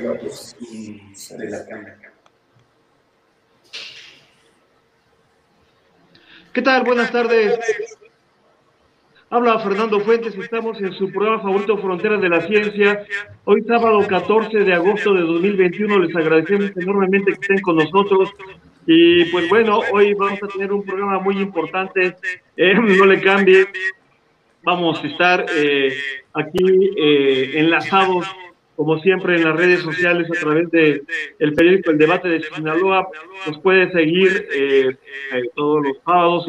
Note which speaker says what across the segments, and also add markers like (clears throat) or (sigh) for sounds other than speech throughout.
Speaker 1: de la Cámara.
Speaker 2: ¿Qué tal? Buenas tardes. Habla Fernando Fuentes, estamos en su programa favorito Fronteras de la Ciencia. Hoy sábado 14 de agosto de 2021 les agradecemos enormemente que estén con nosotros. Y pues bueno, hoy vamos a tener un programa muy importante, eh, no le cambie. Vamos a estar eh, aquí eh, enlazados como siempre en las redes sociales a través de el periódico El Debate de Sinaloa. Nos puede seguir eh, eh, todos los sábados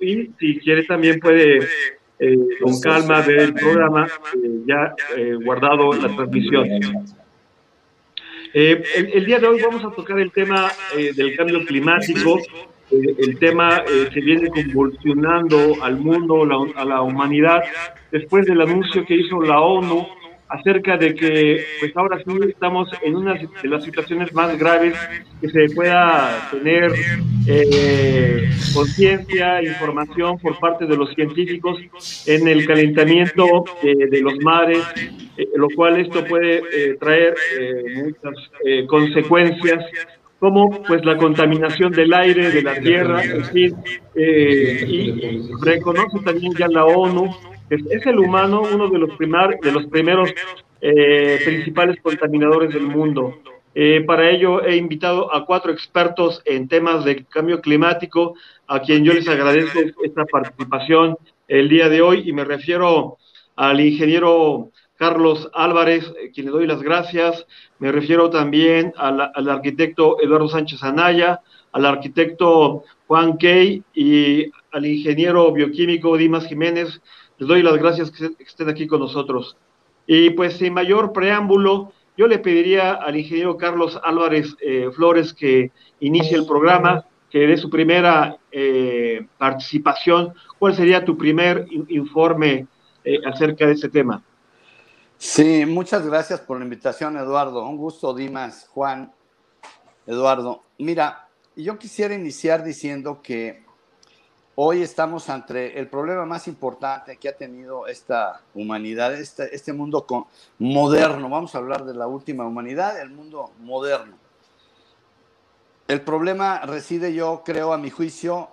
Speaker 2: y, si quiere también puede eh, con calma ver el programa ya guardado la transmisión. El, día de hoy vamos a tocar el tema del cambio climático, el tema que viene convulsionando al mundo, a la humanidad, después del anuncio que hizo la ONU acerca de que pues ahora sí estamos en una de las situaciones más graves que se pueda tener eh, conciencia, información por parte de los científicos en el calentamiento eh, de los mares, eh, lo cual esto puede traer muchas consecuencias como pues la contaminación del aire, de la tierra, en fin, y reconoce también ya la ONU es, el humano uno de los, de los primeros eh, principales contaminadores del mundo. Eh, para ello he invitado a cuatro expertos en temas de cambio climático, a quien yo les agradezco esta participación el día de hoy y me refiero al ingeniero Carlos Álvarez, eh, quien le doy las gracias. Me refiero también al, arquitecto Eduardo Sánchez Anaya, al arquitecto Juan Key y al ingeniero bioquímico Dimas Jiménez, les doy las gracias que estén aquí con nosotros. Y pues sin mayor preámbulo, yo le pediría al ingeniero Carlos Álvarez eh, Flores que inicie el programa, que dé su primera eh, participación. ¿Cuál sería tu primer informe eh, acerca de este tema?
Speaker 3: Sí, muchas gracias por la invitación, Eduardo. Un gusto, Dimas, Juan, Eduardo. Mira, yo quisiera iniciar diciendo que Hoy estamos ante el problema más importante que ha tenido esta humanidad, este, este mundo moderno. Vamos a hablar de la última humanidad, el mundo moderno. El problema reside, yo creo, a mi juicio,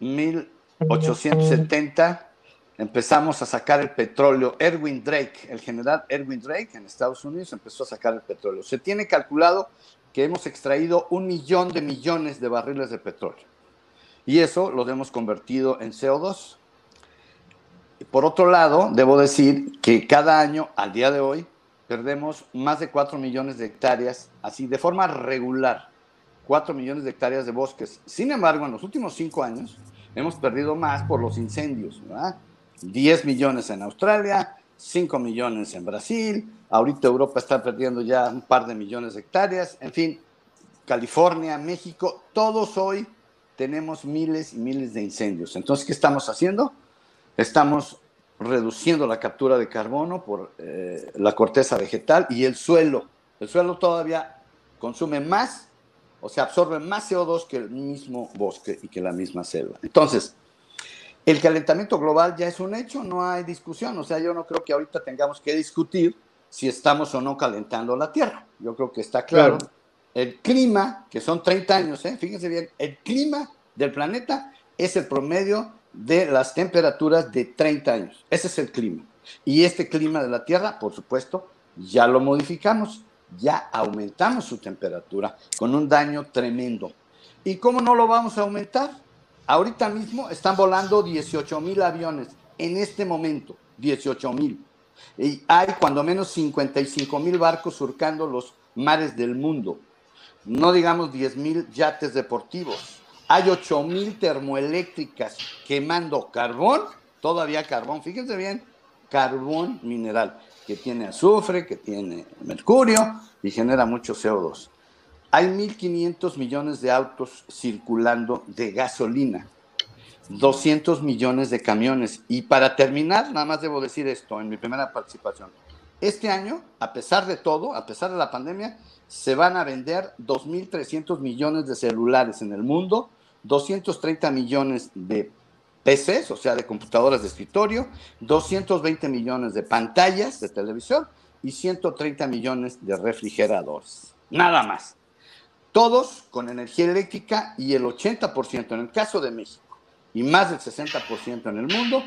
Speaker 3: 1870. Empezamos a sacar el petróleo. Erwin Drake, el general Erwin Drake en Estados Unidos empezó a sacar el petróleo. Se tiene calculado que hemos extraído un millón de millones de barriles de petróleo y eso lo hemos convertido en CO2. Por otro lado, debo decir que cada año, al día de hoy, perdemos más de 4 millones de hectáreas, así de forma regular, 4 millones de hectáreas de bosques. Sin embargo, en los últimos 5 años hemos perdido más por los incendios, ¿verdad? 10 millones en Australia, 5 millones en Brasil, ahorita Europa está perdiendo ya un par de millones de hectáreas, en fin, California, México, todos hoy tenemos miles y miles de incendios. Entonces, ¿qué estamos haciendo? Estamos reduciendo la captura de carbono por eh, la corteza vegetal y el suelo. El suelo todavía consume más, o sea, absorbe más CO2 que el mismo bosque y que la misma selva. Entonces, el calentamiento global ya es un hecho, no hay discusión. O sea, yo no creo que ahorita tengamos que discutir si estamos o no calentando la Tierra. Yo creo que está claro el clima, que son 30 años, ¿eh? fíjense bien, el clima del planeta es el promedio de las temperaturas de 30 años. Ese es el clima. Y este clima de la Tierra, por supuesto, ya lo modificamos, ya aumentamos su temperatura con un daño tremendo. ¿Y cómo no lo vamos a aumentar? Ahorita mismo están volando 18 mil aviones, en este momento, 18 mil. Y hay cuando menos 55 mil barcos surcando los mares del mundo no digamos 10 mil yates deportivos. Hay 8 mil termoeléctricas quemando carbón, todavía carbón, fíjense bien, carbón mineral, que tiene azufre, que tiene mercurio y genera mucho CO2. Hay 1.500 millones de autos circulando de gasolina, 200 millones de camiones. Y para terminar, nada más debo decir esto en mi primera participación. Este año, a pesar de todo, a pesar de la pandemia, se van a vender 2.300 millones de celulares en el mundo, 230 millones de PCs, o sea, de computadoras de escritorio, 220 millones de pantallas de televisión y 130 millones de refrigeradores. Nada más. Todos con energía eléctrica y el 80% en el caso de México y más del 60% en el mundo,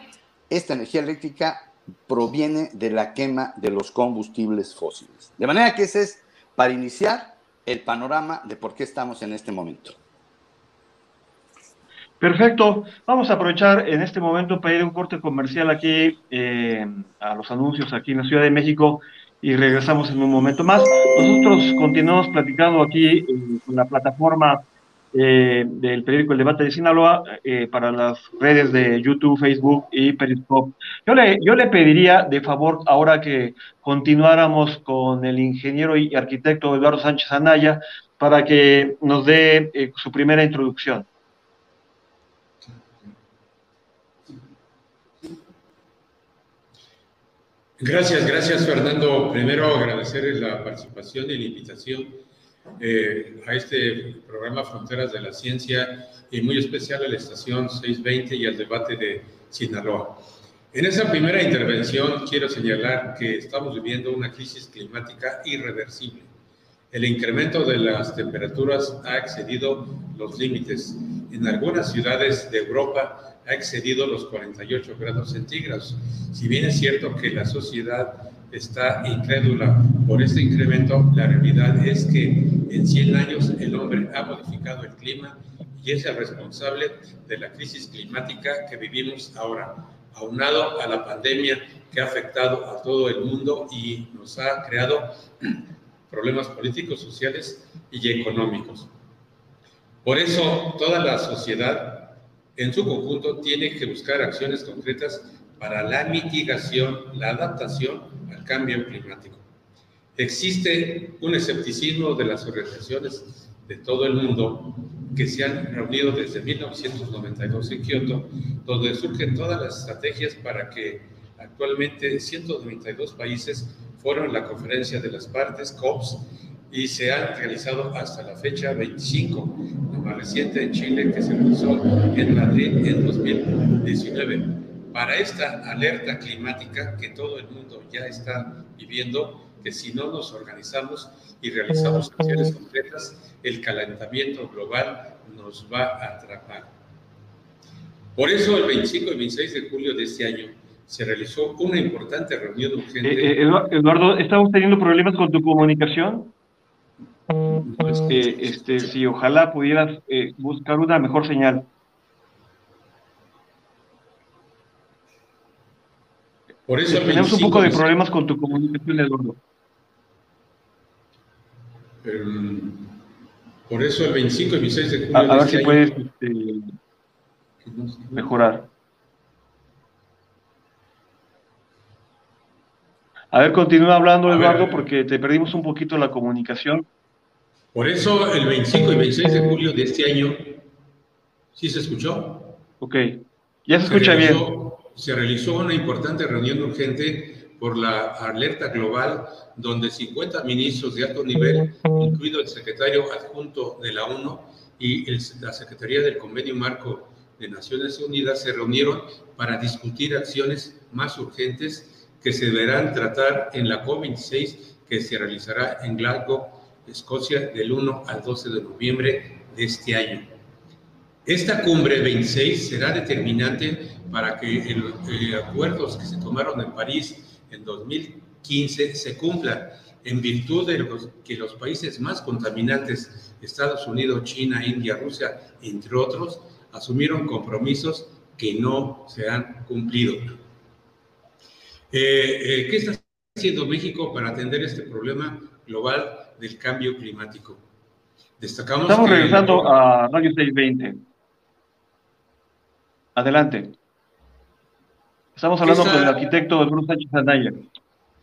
Speaker 3: esta energía eléctrica proviene de la quema de los combustibles fósiles. De manera que ese es, para iniciar, el panorama de por qué estamos en este momento.
Speaker 2: Perfecto. Vamos a aprovechar en este momento para ir a un corte comercial aquí eh, a los anuncios aquí en la Ciudad de México y regresamos en un momento más. Nosotros continuamos platicando aquí eh, con la plataforma eh, del periódico El Debate de Sinaloa eh, para las redes de YouTube, Facebook y Periscope. Yo le, yo le pediría de favor, ahora que continuáramos con el ingeniero y arquitecto Eduardo Sánchez Anaya, para que nos dé eh, su primera introducción.
Speaker 4: Gracias, gracias Fernando. Primero agradecer la participación y la invitación eh, a este programa Fronteras de la Ciencia y muy especial a la estación 620 y al debate de Sinaloa. En esa primera intervención quiero señalar que estamos viviendo una crisis climática irreversible. El incremento de las temperaturas ha excedido los límites. En algunas ciudades de Europa ha excedido los 48 grados centígrados. Si bien es cierto que la sociedad está incrédula por este incremento, la realidad es que en 100 años el hombre ha modificado el clima y es el responsable de la crisis climática que vivimos ahora, aunado a la pandemia que ha afectado a todo el mundo y nos ha creado (clears throat) problemas políticos, sociales y económicos. Por eso toda la sociedad en su conjunto tiene que buscar acciones concretas para la mitigación, la adaptación cambio climático. Existe un escepticismo de las organizaciones de todo el mundo que se han reunido desde 1992 en Kioto, donde surgen todas las estrategias para que actualmente 192 países fueron la conferencia de las partes, COPS, y se han realizado hasta la fecha 25, la más reciente en Chile que se realizó en Madrid en 2019 para esta alerta climática que todo el mundo ya está viviendo, que si no nos organizamos y realizamos acciones concretas, el calentamiento global nos va a atrapar. Por eso, el 25 y 26 de julio de este año, se realizó una importante reunión urgente.
Speaker 2: Eh, eh, Eduardo, ¿estamos teniendo problemas con tu comunicación? Este, este, si ojalá pudieras eh, buscar una mejor señal. Por eso tenemos un poco de problemas con tu comunicación, Eduardo.
Speaker 4: por eso el 25 y 26 de julio. A,
Speaker 2: a ver si puedes este, mejorar. A ver, continúa hablando, Eduardo, porque te perdimos un poquito la comunicación.
Speaker 4: Por eso el 25 y 26 de julio de este año, ¿sí se escuchó?
Speaker 2: Ok, ya se escucha bien
Speaker 4: se realizó una importante reunión urgente por la alerta global, donde 50 ministros de alto nivel, incluido el secretario adjunto de la ONU y la Secretaría del Convenio Marco de Naciones Unidas, se reunieron para discutir acciones más urgentes que se deberán tratar en la COP26 que se realizará en Glasgow, Escocia, del 1 al 12 de noviembre de este año. Esta cumbre 26 será determinante para que los eh, acuerdos que se tomaron en París en 2015 se cumplan en virtud de que los países más contaminantes, Estados Unidos, China, India, Rusia, entre otros, asumieron compromisos que no se han cumplido. Eh, eh, ¿Qué está haciendo México para atender este problema global del cambio climático?
Speaker 2: Destacamos Estamos regresando a Radio 620. Adelante. Estamos hablando con el arquitecto Bruno Sánchez Anaya.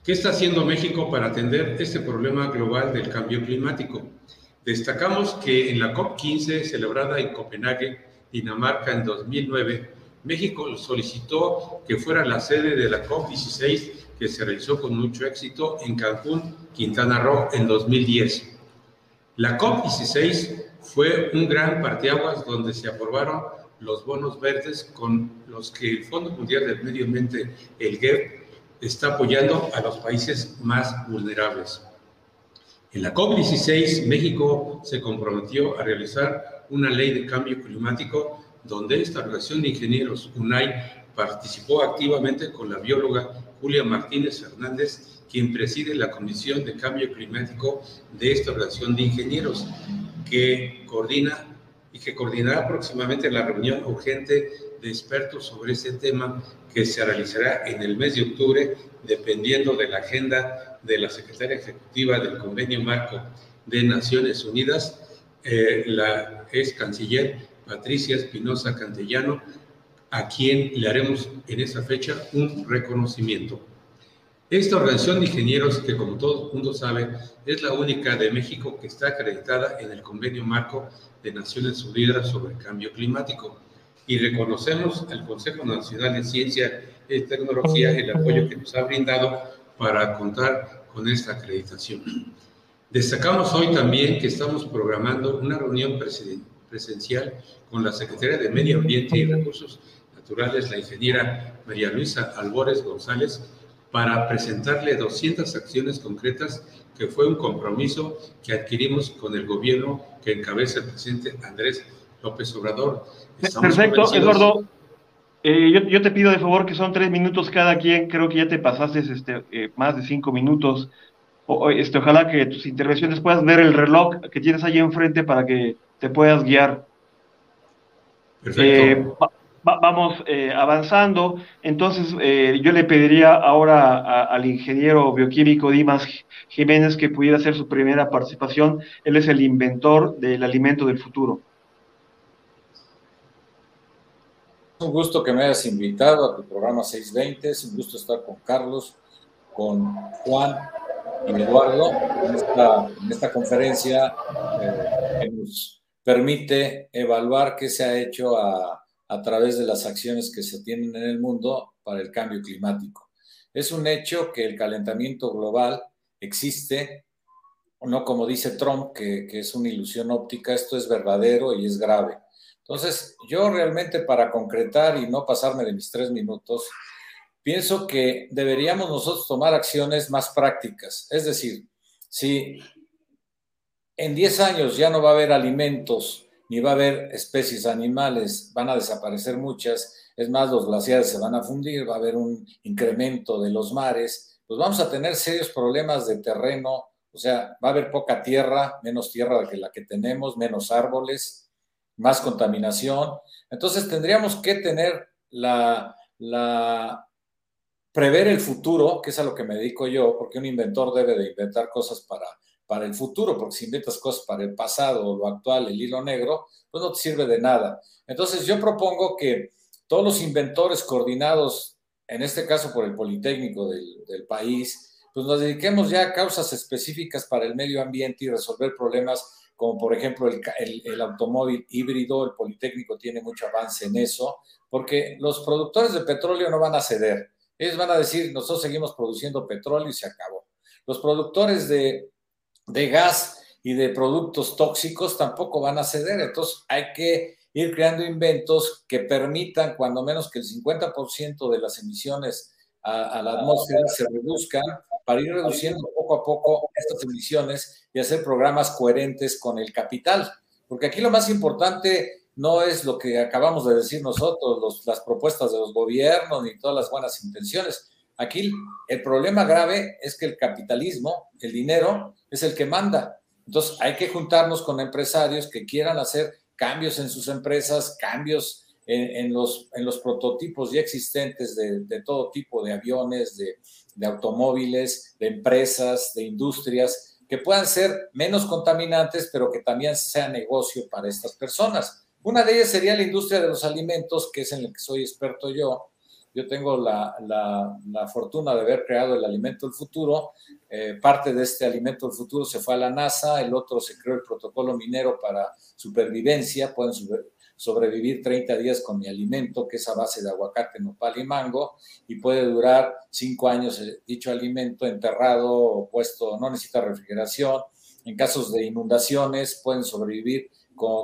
Speaker 4: ¿Qué está haciendo México para atender este problema global del cambio climático? Destacamos que en la COP15 celebrada en Copenhague, Dinamarca, en 2009, México solicitó que fuera la sede de la COP16 que se realizó con mucho éxito en Cancún, Quintana Roo, en 2010. La COP16 fue un gran parteaguas donde se aprobaron los bonos verdes con los que el Fondo Mundial del Medio Ambiente, el GEP, está apoyando a los países más vulnerables. En la COP16, México se comprometió a realizar una ley de cambio climático donde esta organización de ingenieros, UNAI, participó activamente con la bióloga Julia Martínez Hernández, quien preside la Comisión de Cambio Climático de esta organización de ingenieros, que coordina y que coordinará próximamente la reunión urgente de expertos sobre este tema que se realizará en el mes de octubre, dependiendo de la agenda de la secretaria ejecutiva del Convenio Marco de Naciones Unidas, eh, la ex canciller Patricia Espinosa Cantellano, a quien le haremos en esa fecha un reconocimiento. Esta organización de ingenieros, que como todo el mundo sabe, es la única de México que está acreditada en el Convenio Marco de Naciones Unidas sobre Cambio Climático y reconocemos al Consejo Nacional de Ciencia y Tecnología el apoyo que nos ha brindado para contar con esta acreditación. Destacamos hoy también que estamos programando una reunión presencial con la Secretaría de Medio Ambiente y Recursos Naturales, la ingeniera María Luisa Albores González, para presentarle 200 acciones concretas que fue un compromiso que adquirimos con el gobierno que encabeza el presidente Andrés López Obrador.
Speaker 5: Perfecto, Eduardo. Eh, yo, te pido de favor que son tres minutos cada quien. Creo que ya te pasaste este, eh, más de cinco minutos. O, este, ojalá que tus intervenciones puedas ver el reloj que tienes ahí enfrente para que te puedas guiar. Perfecto. Eh, vamos avanzando. Entonces, yo le pediría ahora al ingeniero bioquímico Dimas Jiménez que pudiera hacer su primera participación. Él es el inventor del alimento del futuro.
Speaker 6: un gusto que me hayas invitado a tu programa 620. Es un gusto estar con Carlos, con Juan y Eduardo en esta, conferencia eh, que nos permite evaluar qué se ha hecho a, a través de las acciones que se tienen en el mundo para el cambio climático. Es un hecho que el calentamiento global existe, no como dice Trump, que, que es una ilusión óptica, esto es verdadero y es grave. Entonces, yo realmente para concretar y no pasarme de mis tres minutos, pienso que deberíamos nosotros tomar acciones más prácticas. Es decir, si en 10 años ya no va a haber alimentos ni va a haber especies animales, van a desaparecer muchas, es más, los glaciares se van a fundir, va a haber un incremento de los mares, pues vamos a tener serios problemas de terreno, o sea, va a haber poca tierra, menos tierra que la que tenemos, menos árboles, más contaminación. Entonces tendríamos que tener la, la, prever el futuro, que es a lo que me dedico yo, porque un inventor debe de inventar cosas para, para el futuro, porque si inventas cosas para el pasado o lo actual, el hilo negro, pues no te sirve de nada. Entonces yo propongo que todos los inventores coordinados, en este caso por el Politécnico del, del país, pues nos dediquemos ya a causas específicas para el medio ambiente y resolver problemas como por ejemplo el, automóvil híbrido, el Politécnico tiene mucho avance en eso, porque los productores de petróleo no van a ceder. Ellos van a decir, nosotros seguimos produciendo petróleo y se acabó. Los productores de, de gas y de productos tóxicos tampoco van a ceder. Entonces hay que ir creando inventos que permitan, cuando menos que el 50% de las emisiones a, la atmósfera se reduzcan para ir reduciendo poco a poco estas emisiones y hacer programas coherentes con el capital. Porque aquí lo más importante no es lo que acabamos de decir nosotros, las propuestas de los gobiernos ni todas las buenas intenciones. Aquí el problema grave es que el capitalismo, el dinero, es el que manda. Entonces hay que juntarnos con empresarios que quieran hacer cambios en sus empresas, cambios en, los, en los prototipos ya existentes de, todo tipo de aviones, de, de automóviles, de empresas, de industrias, que puedan ser menos contaminantes, pero que también sea negocio para estas personas. Una de ellas sería la industria de los alimentos, que es en la que soy experto yo. Yo tengo la, la, fortuna de haber creado el alimento del futuro. Eh, parte de este alimento del futuro se fue a la NASA, el otro se creó el protocolo minero para supervivencia. Pueden sobrevivir 30 días con mi alimento, que es a base de aguacate, nopal y mango, y puede durar 5 años eh, dicho alimento enterrado o puesto, no necesita refrigeración. En casos de inundaciones pueden sobrevivir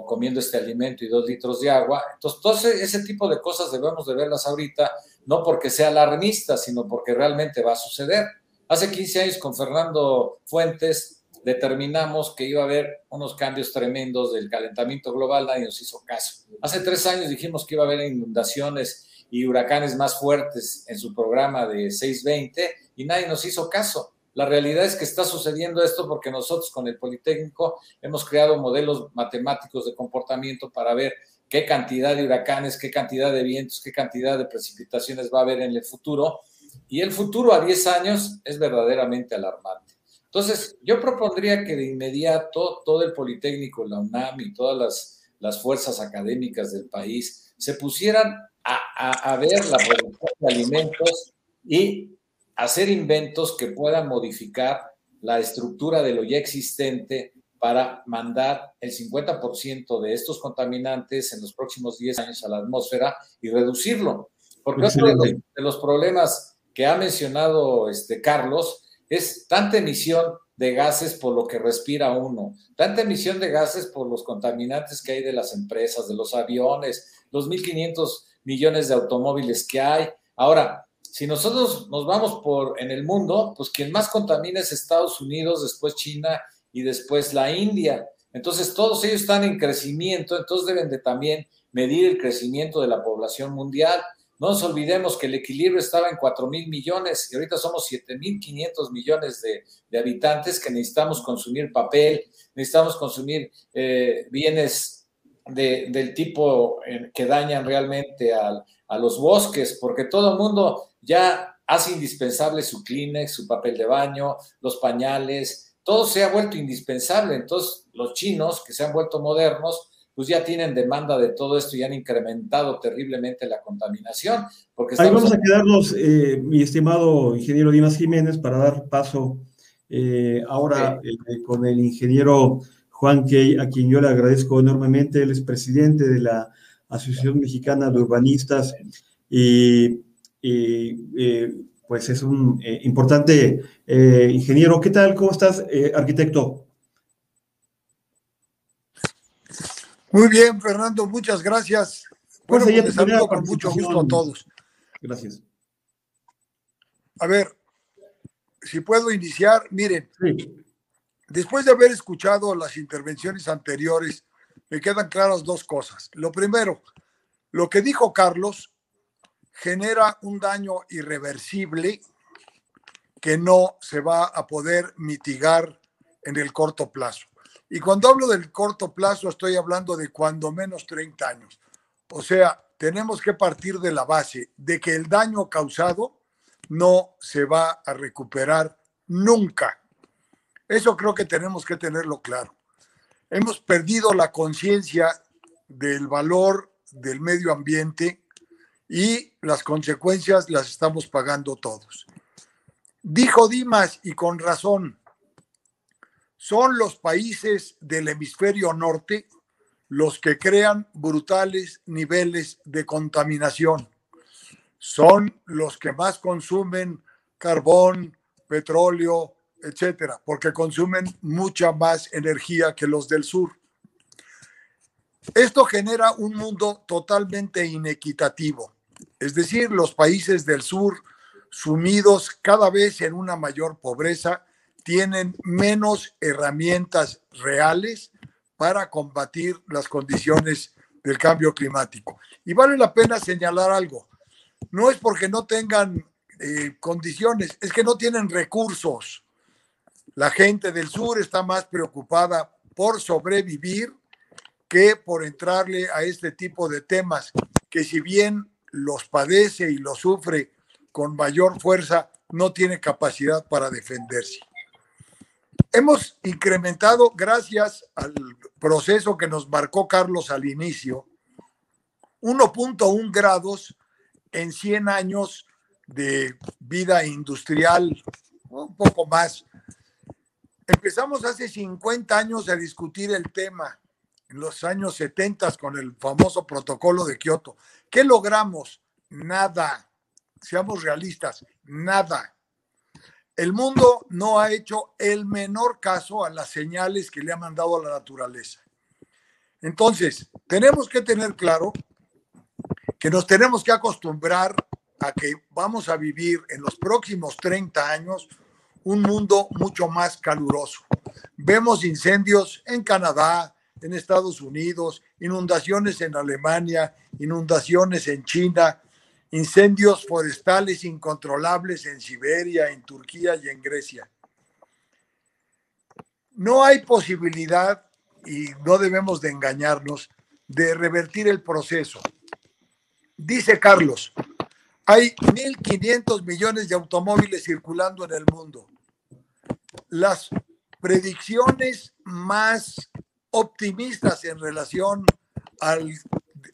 Speaker 6: comiendo este alimento y dos litros de agua. Entonces, ese, tipo de cosas debemos de verlas ahorita, no porque sea alarmista, sino porque realmente va a suceder. Hace 15 años con Fernando Fuentes determinamos que iba a haber unos cambios tremendos del calentamiento global, nadie nos hizo caso. Hace tres años dijimos que iba a haber inundaciones y huracanes más fuertes en su programa de 620 y nadie nos hizo caso. La realidad es que está sucediendo esto porque nosotros con el Politécnico hemos creado modelos matemáticos de comportamiento para ver qué cantidad de huracanes, qué cantidad de vientos, qué cantidad de precipitaciones va a haber en el futuro. Y el futuro a 10 años es verdaderamente alarmante. Entonces, yo propondría que de inmediato todo el Politécnico, la UNAM y todas las, fuerzas académicas del país se pusieran a ver la producción de alimentos y hacer inventos que puedan modificar la estructura de lo ya existente para mandar el 50% de estos contaminantes en los próximos 10 años a la atmósfera y reducirlo. Porque otro de los, problemas que ha mencionado este Carlos es tanta emisión de gases por lo que respira uno, tanta emisión de gases por los contaminantes que hay de las empresas, de los aviones, los 1.500 millones de automóviles que hay. Ahora, si nosotros nos vamos por en el mundo, pues quien más contamina es Estados Unidos, después China y después la India. Entonces todos ellos están en crecimiento, entonces deben de también medir el crecimiento de la población mundial. No nos olvidemos que el equilibrio estaba en 4 mil millones y ahorita somos 7 mil 500 millones de, habitantes que necesitamos consumir papel, necesitamos consumir eh, bienes del tipo eh, que dañan realmente a los bosques, porque todo el mundo ya hace indispensable su Kleenex, su papel de baño, los pañales, todo se ha vuelto indispensable. Entonces, los chinos, que se han vuelto modernos, pues ya tienen demanda de todo esto y han incrementado terriblemente la contaminación. Porque
Speaker 2: Ahí vamos a quedarnos, eh, mi estimado ingeniero Dimas Jiménez, para dar paso eh, ahora eh, con el ingeniero Juan Key, a quien yo le agradezco enormemente. Él es presidente de la Asociación Mexicana de Urbanistas y y pues es un eh, importante eh, ingeniero. ¿Qué tal? ¿Cómo estás, eh, arquitecto?
Speaker 7: Muy bien, Fernando, muchas gracias. Bueno, pues les saludo con mucho gusto a todos.
Speaker 2: Gracias.
Speaker 7: A ver, si puedo iniciar, miren, después de haber escuchado las intervenciones anteriores, me quedan claras dos cosas. Lo primero, lo que dijo Carlos genera un daño irreversible que no se va a poder mitigar en el corto plazo. Y cuando hablo del corto plazo, estoy hablando de cuando menos 30 años. O sea, tenemos que partir de la base de que el daño causado no se va a recuperar nunca. Eso creo que tenemos que tenerlo claro. Hemos perdido la conciencia del valor del medio ambiente y las consecuencias las estamos pagando todos. Dijo Dimas, y con razón, son los países del hemisferio norte los que crean brutales niveles de contaminación. Son los que más consumen carbón, petróleo, etcétera, porque consumen mucha más energía que los del sur. Esto genera un mundo totalmente inequitativo es decir, los países del sur sumidos cada vez en una mayor pobreza tienen menos herramientas reales para combatir las condiciones del cambio climático. Y vale la pena señalar algo. No es porque no tengan eh, condiciones, es que no tienen recursos. La gente del sur está más preocupada por sobrevivir que por entrarle a este tipo de temas que si bien los padece y los sufre con mayor fuerza, no tiene capacidad para defenderse. Hemos incrementado, gracias al proceso que nos marcó Carlos al inicio, 1.1 grados en 100 años de vida industrial, un poco más. Empezamos hace 50 años a discutir el tema en los años 70 con el famoso protocolo de Kioto. ¿Qué logramos? Nada. Seamos realistas, nada. El mundo no ha hecho el menor caso a las señales que le ha mandado a la naturaleza. Entonces, tenemos que tener claro que nos tenemos que acostumbrar a que vamos a vivir en los próximos 30 años un mundo mucho más caluroso. Vemos incendios en Canadá, en Estados Unidos, inundaciones en Alemania, inundaciones en China, incendios forestales incontrolables en Siberia, en Turquía y en Grecia. No hay posibilidad, y no debemos de engañarnos, de revertir el proceso. Dice Carlos, hay 1.500 millones de automóviles circulando en el mundo. Las predicciones más optimistas en relación a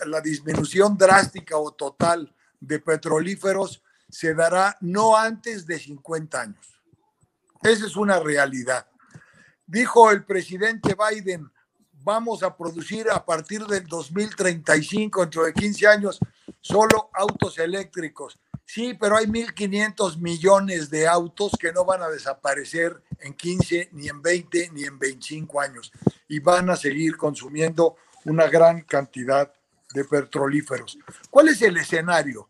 Speaker 7: la disminución drástica o total de petrolíferos se dará no antes de 50 años. Esa es una realidad. Dijo el presidente Biden, vamos a producir a partir del 2035, dentro de 15 años, solo autos eléctricos. Sí, pero hay 1.500 millones de autos que no van a desaparecer en 15, ni en 20, ni en 25 años y van a seguir consumiendo una gran cantidad de petrolíferos. ¿Cuál es el escenario?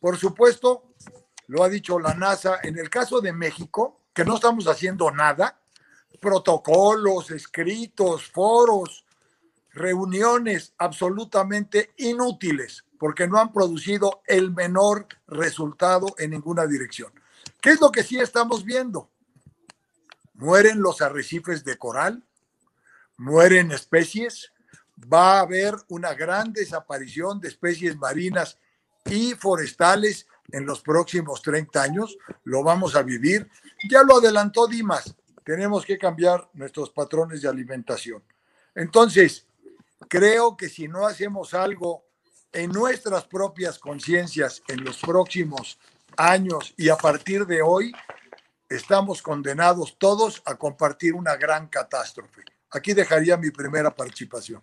Speaker 7: Por supuesto, lo ha dicho la NASA, en el caso de México, que no estamos haciendo nada, protocolos, escritos, foros, reuniones absolutamente inútiles, porque no han producido el menor resultado en ninguna dirección. ¿Qué es lo que sí estamos viendo? Mueren los arrecifes de coral, mueren especies, va a haber una gran desaparición de especies marinas y forestales en los próximos 30 años, lo vamos a vivir. Ya lo adelantó Dimas, tenemos que cambiar nuestros patrones de alimentación. Entonces, creo que si no hacemos algo en nuestras propias conciencias en los próximos años y a partir de hoy, estamos condenados todos a compartir una gran catástrofe. Aquí dejaría mi primera participación.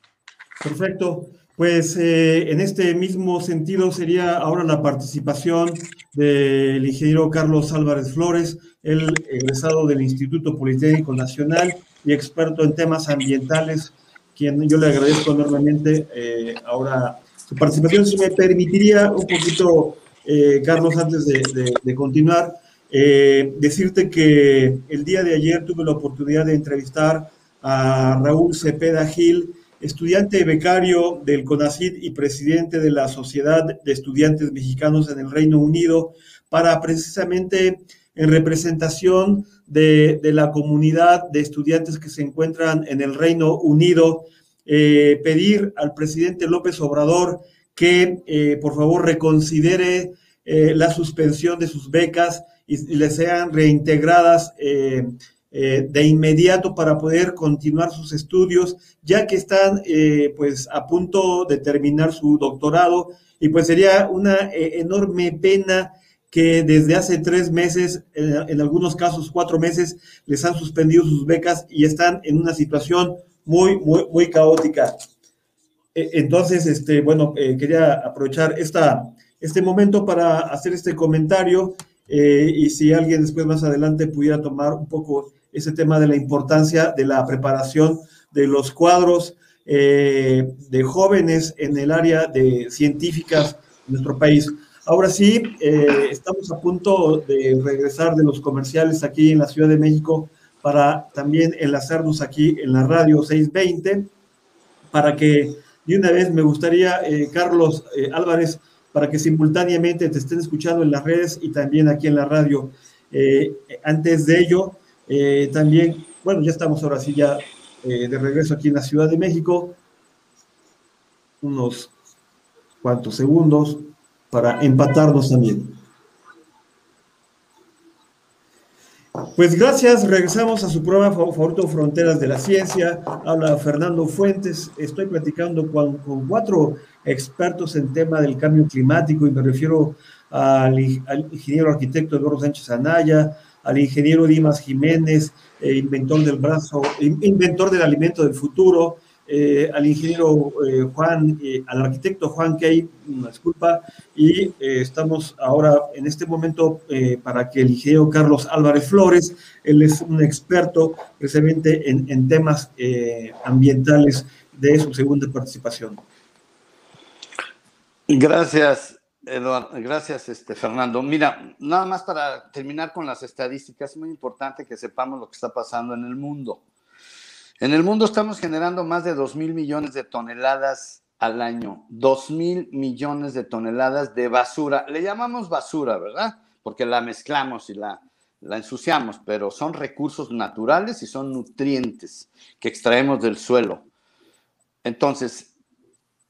Speaker 2: Perfecto. Pues eh, en este mismo sentido sería ahora la participación del ingeniero Carlos Álvarez Flores, el egresado del Instituto Politécnico Nacional y experto en temas ambientales, quien yo le agradezco enormemente eh, ahora su participación. Si me permitiría un poquito, eh, Carlos, antes de, de continuar, decirte que el día de ayer tuve la oportunidad de entrevistar a Raúl Cepeda Gil, estudiante becario del CONACID y presidente de la Sociedad de Estudiantes Mexicanos en el Reino Unido, para precisamente en representación de, la comunidad de estudiantes que se encuentran en el Reino Unido, eh, pedir al presidente López Obrador que eh, por favor reconsidere eh, la suspensión de sus becas y, les sean reintegradas de inmediato para poder continuar sus estudios, ya que están pues a punto de terminar su doctorado. Y pues sería una enorme pena que desde hace tres meses, en, algunos casos cuatro meses, les han suspendido sus becas y están en una situación muy, muy, muy caótica. E, entonces, este, bueno, quería aprovechar esta, este momento para hacer este comentario y si alguien después más adelante pudiera tomar un poco ese tema de la importancia de la preparación de los cuadros eh, de jóvenes en el área de científicas en nuestro país. Ahora sí, eh, estamos a punto de regresar de los comerciales aquí en la Ciudad de México para también enlazarnos aquí en la radio 620, para que de una vez me gustaría, eh, Carlos Álvarez, para que simultáneamente te estén escuchando en las redes y también aquí en la radio. antes de ello, eh, también, bueno, ya estamos ahora sí ya eh, de regreso aquí en la Ciudad de México. Unos cuantos segundos para empatarnos también. Pues gracias, regresamos a su programa favorito Fronteras de la Ciencia. Habla Fernando Fuentes. Estoy platicando con, cuatro expertos en tema del cambio climático y me refiero al, al ingeniero arquitecto Eduardo Sánchez Anaya, al ingeniero Dimas Jiménez, eh, inventor del brazo, inventor del alimento del futuro, eh, al ingeniero eh, Juan, al arquitecto Juan Key, una disculpa, y estamos ahora en este momento para que el ingeniero Carlos Álvarez Flores, él es un experto precisamente en, en temas ambientales de su segunda participación.
Speaker 3: Gracias, Eduardo, gracias, este, Fernando. Mira, nada más para terminar con las estadísticas, es muy importante que sepamos lo que está pasando en el mundo. En el mundo estamos generando más de 2 mil millones de toneladas al año. 2 mil millones de toneladas de basura. Le llamamos basura, ¿verdad? Porque la mezclamos y la, la ensuciamos, pero son recursos naturales y son nutrientes que extraemos del suelo. Entonces,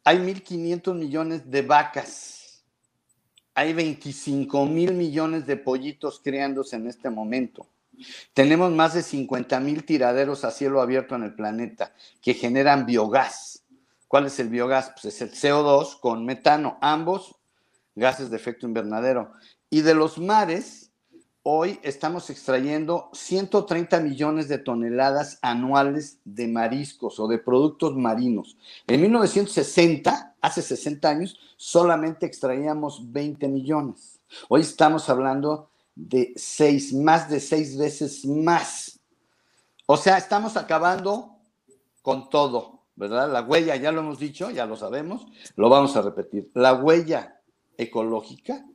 Speaker 3: hay 1.500 millones de vacas, hay 25 mil millones de pollitos criándose en este momento. Tenemos más de 50 mil tiraderos a cielo abierto en el planeta que generan biogás. ¿Cuál es el biogás? Pues es el CO2 con metano, ambos gases de efecto invernadero. Y de los mares, hoy estamos extrayendo 130 millones de toneladas anuales de mariscos o de productos marinos. En 1960, hace 60 años, solamente extraíamos 20 millones. Hoy estamos hablando de seis, más de seis veces más. O sea, estamos acabando con todo, ¿verdad? La huella, ya lo hemos dicho, ya lo sabemos, lo vamos a repetir. La huella ecológica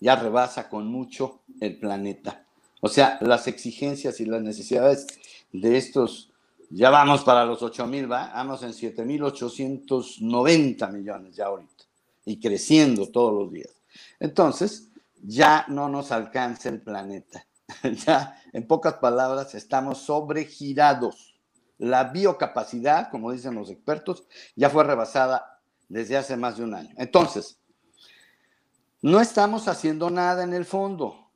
Speaker 3: ya rebasa con mucho el planeta. O sea, las exigencias y las necesidades de estos, ya vamos para los 8 mil, ¿va? Vamos en 7.890 millones ya ahorita y creciendo todos los días. Entonces, ya no nos alcanza el planeta. (laughs) Ya, en pocas palabras, estamos sobregirados. La biocapacidad, como dicen los expertos, ya fue rebasada desde hace más de un año. Entonces, no estamos haciendo nada en el fondo.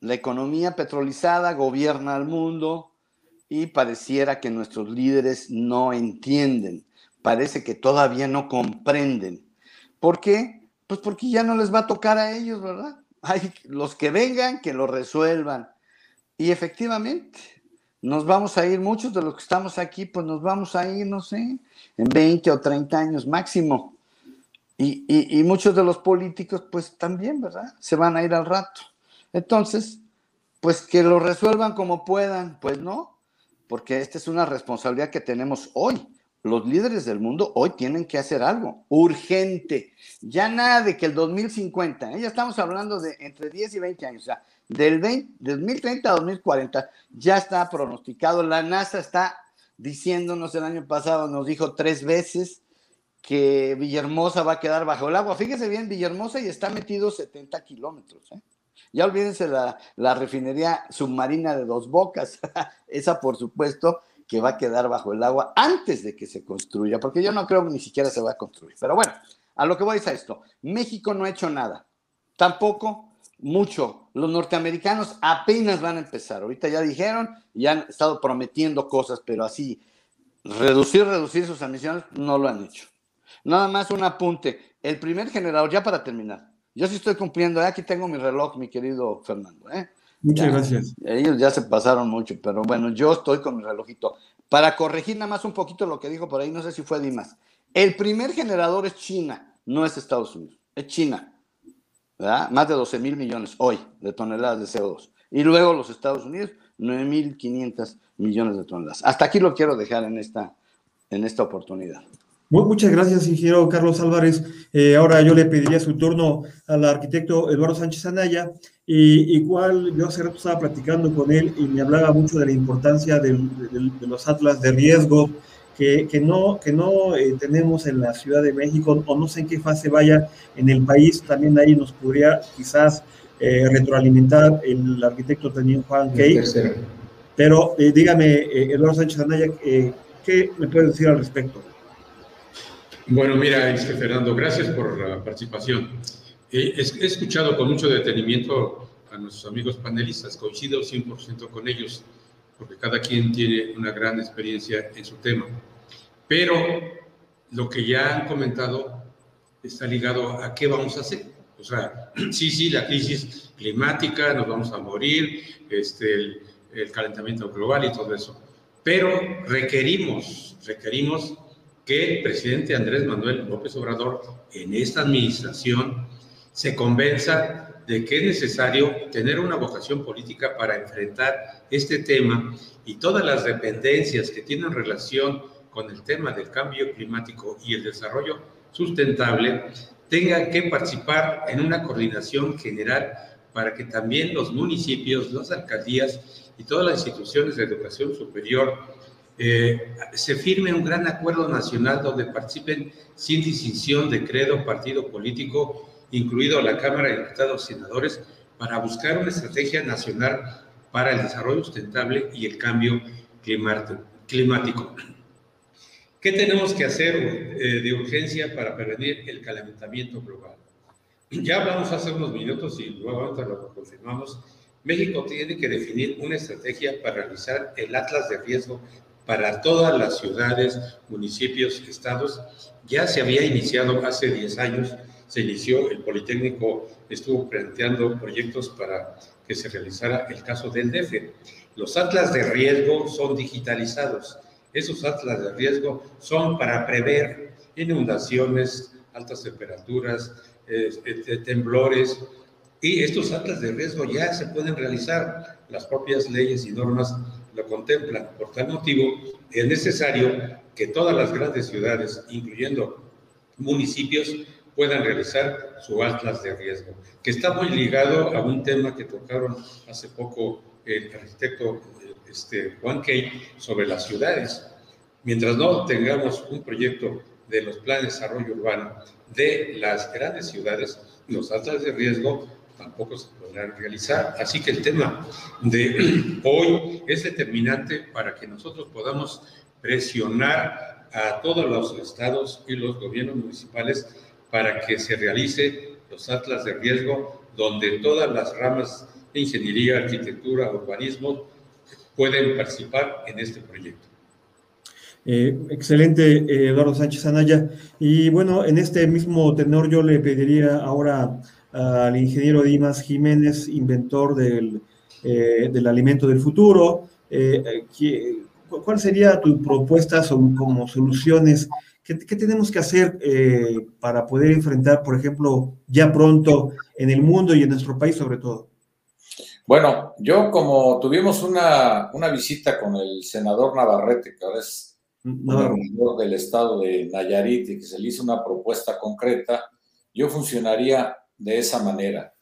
Speaker 3: La economía petrolizada gobierna al mundo y pareciera que nuestros líderes no entienden. Parece que todavía no comprenden. ¿Por qué? Pues porque ya no les va a tocar a ellos, ¿verdad? Hay los que vengan, que lo resuelvan. Y efectivamente, nos vamos a ir, muchos de los que estamos aquí, pues nos vamos a ir, no sé, en 20 o 30 años máximo. Y, y, muchos de los políticos, pues también, ¿verdad? Se van a ir al rato. Entonces, pues que lo resuelvan como puedan, pues no, porque esta es una responsabilidad que tenemos hoy los líderes del mundo hoy tienen que hacer algo urgente. Ya nada de que el 2050, ¿eh? ya estamos hablando de entre 10 y 20 años, o sea, del 2030 a 2040 ya está pronosticado. La NASA está diciéndonos el año pasado, nos dijo tres veces que Villahermosa va a quedar bajo el agua. Fíjese bien, Villahermosa y está metido 70 kilómetros. ¿eh? Ya olvídense la, la refinería submarina de dos bocas. (laughs) Esa, por supuesto, que va a quedar bajo el agua antes de que se construya, porque yo no creo que ni siquiera se va a construir. Pero bueno, a lo que voy es a esto. México no ha hecho nada, tampoco mucho. Los norteamericanos apenas van a empezar. Ahorita ya dijeron y han estado prometiendo cosas, pero así, reducir, reducir sus emisiones, no lo han hecho. Nada más un apunte. El primer generador, ya para terminar, yo sí estoy cumpliendo, ¿eh? aquí tengo mi reloj, mi querido Fernando. ¿eh?
Speaker 2: Muchas gracias.
Speaker 3: Ellos ya se pasaron mucho, pero bueno, yo estoy con mi relojito. Para corregir nada más un poquito lo que dijo por ahí, no sé si fue Dimas. El primer generador es China, no es Estados Unidos, es China. ¿verdad? Más de 12 mil millones hoy de toneladas de CO2. Y luego los Estados Unidos, 9.500 millones de toneladas. Hasta aquí lo quiero dejar en esta, en esta oportunidad.
Speaker 2: Muchas gracias, ingeniero Carlos Álvarez. Eh, ahora yo le pediría su turno al arquitecto Eduardo Sánchez Anaya, y, igual yo hace rato estaba platicando con él y me hablaba mucho de la importancia de los atlas de riesgo que, que no, que no eh, tenemos en la Ciudad de México, o no sé en qué fase vaya en el país, también ahí nos podría quizás eh, retroalimentar el arquitecto también Juan Key. Pero dígame, Eduardo Sánchez Anaya, ¿qué me puede decir al respecto?
Speaker 4: Bueno, mira, este, Fernando, gracias por la participación. He escuchado con mucho detenimiento a nuestros amigos panelistas, coincido 100% con ellos, porque cada quien tiene una gran experiencia en su tema. Pero lo que ya han comentado está ligado a qué vamos a hacer. O sea, (clears throat) sí, sí, la crisis climática, nos vamos a morir, este, el, el calentamiento global y todo eso. Pero requerimos, requerimos que el presidente Andrés Manuel López Obrador en esta administración se convenza de que es necesario tener una vocación política para enfrentar este tema y todas las dependencias que tienen relación con el tema del cambio climático y el desarrollo sustentable tenga que participar en una coordinación general para que también los municipios, las alcaldías y todas las instituciones de educación superior eh, se firme un gran acuerdo nacional donde participen sin distinción de credo, partido político, incluido la Cámara de Diputados y Senadores, para buscar una estrategia nacional para el desarrollo sustentable y el cambio climático. ¿Qué tenemos que hacer eh, de urgencia para prevenir el calentamiento global? Ya hablamos hace unos minutos y nuevamente lo confirmamos. México tiene que definir una estrategia para realizar el atlas de riesgo para todas las ciudades, municipios, estados. Ya se había iniciado hace 10 años, se inició, el Politécnico estuvo planteando proyectos para que se realizara el caso del DF. Los atlas de riesgo son digitalizados esos atlas de riesgo son para prever inundaciones, altas temperaturas, temblores, y estos atlas de riesgo ya se pueden realizar. Las propias leyes y normas lo contemplan. Por tal motivo, es necesario que todas las grandes ciudades, incluyendo municipios, puedan realizar su atlas de riesgo, que está muy ligado a un tema que tocaron hace poco el arquitecto este, Juan Key sobre las ciudades. Mientras no tengamos un proyecto de los planes de desarrollo urbano de las grandes ciudades, los altos de riesgo tampoco se podrán realizar. Así que el tema de (clears throat) hoy es determinante para que nosotros podamos presionar a todos los estados y los gobiernos municipales para que se realice los atlas de riesgo donde todas las ramas de ingeniería, arquitectura, urbanismo pueden participar en este proyecto.
Speaker 2: Eh, excelente, eh, Eduardo Sánchez Anaya. Y bueno, en este mismo tenor yo le pediría ahora al ingeniero Dimas Jiménez, inventor del, eh, del alimento del futuro, ¿cuál sería tu propuesta como soluciones? ¿Qué, ¿Qué, tenemos que hacer para poder enfrentar, por ejemplo, ya pronto en el mundo y en nuestro país sobre todo?
Speaker 6: Bueno, yo como tuvimos una, una visita con el senador Navarrete, que ahora es no. del estado de Nayarit y que se le hizo una propuesta concreta, yo funcionaría de esa manera.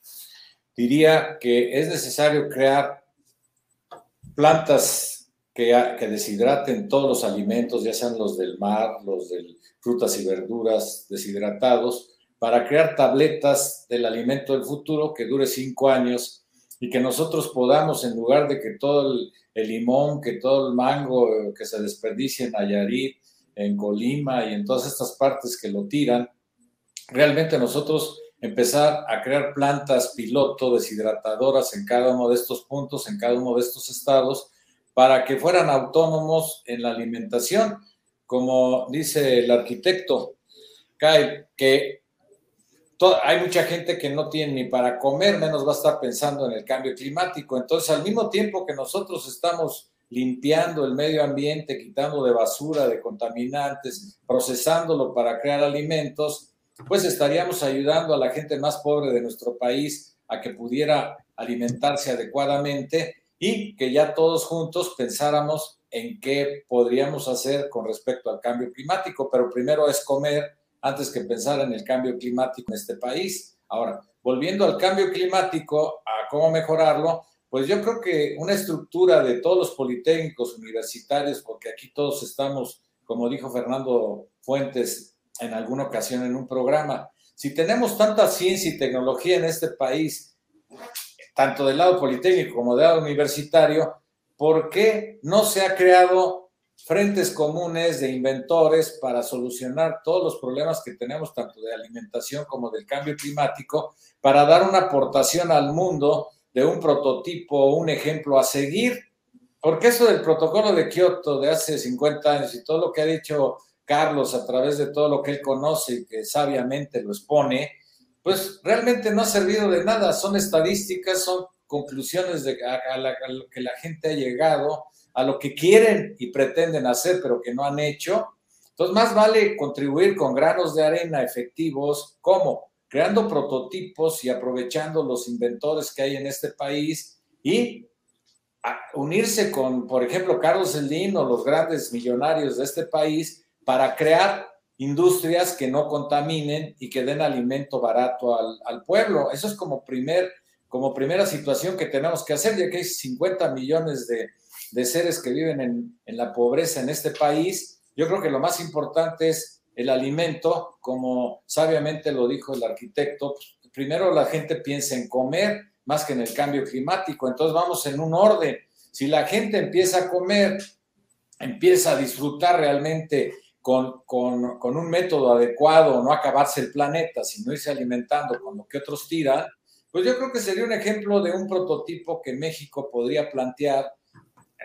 Speaker 6: Diría que es necesario crear plantas que, deshidraten todos los alimentos, ya sean los del mar, los de frutas y verduras deshidratados, para crear tabletas del alimento del futuro que dure cinco años y que nosotros podamos, en lugar de que todo el, limón, que todo el mango eh, que se desperdicie en Nayarit, en Colima y en todas estas partes que lo tiran, realmente nosotros empezar a crear plantas piloto deshidratadoras en cada uno de estos puntos, en cada uno de estos estados, para que fueran autónomos en la alimentación. Como dice el arquitecto, que hay mucha gente que no tiene ni para comer, menos va a estar pensando en el cambio climático. Entonces, al mismo tiempo que nosotros estamos limpiando el medio ambiente, quitando de basura, de contaminantes, procesándolo para crear alimentos, pues estaríamos ayudando a la gente más pobre de nuestro país a que pudiera alimentarse adecuadamente y que ya todos juntos pensáramos en qué podríamos hacer con respecto al cambio climático, pero primero es comer antes que pensar en el cambio climático en este país. Ahora, volviendo al cambio climático, a cómo mejorarlo, pues yo creo que una estructura de todos los politécnicos universitarios, porque aquí todos estamos, como dijo Fernando Fuentes en alguna ocasión en un programa, si tenemos tanta ciencia y tecnología en este país, tanto del lado politécnico como del lado universitario, ¿por qué no se ha creado frentes comunes de inventores para solucionar todos los problemas que tenemos, tanto de alimentación como del cambio climático, para dar una aportación al mundo de un prototipo, un ejemplo a seguir. Porque eso del protocolo de Kioto de hace 50 años y todo lo que ha dicho Carlos a través de todo lo que él conoce y que sabiamente lo expone, pues realmente no ha servido de nada. Son estadísticas, son conclusiones de, a, a, lo que la gente ha llegado a lo que quieren y pretenden hacer, pero que no han hecho. Entonces, más vale contribuir con granos de arena efectivos, como creando prototipos y aprovechando los inventores que hay en este país y unirse con, por ejemplo, Carlos Slim o los grandes millonarios de este país para crear industrias que no contaminen y que den alimento barato al, pueblo. Eso es como, primer, como primera situación que tenemos que hacer, ya que hay 50 millones de, seres que viven en, en la pobreza en este país. Yo creo que lo más importante es el alimento, como sabiamente lo dijo el arquitecto, pues, primero la gente piensa en comer más que en el cambio climático, entonces vamos en un orden. Si la gente empieza a comer, empieza a disfrutar realmente con, un método adecuado, no acabarse el planeta, sino irse alimentando con lo que otros tiran, pues yo creo que sería un ejemplo de un prototipo que México podría plantear,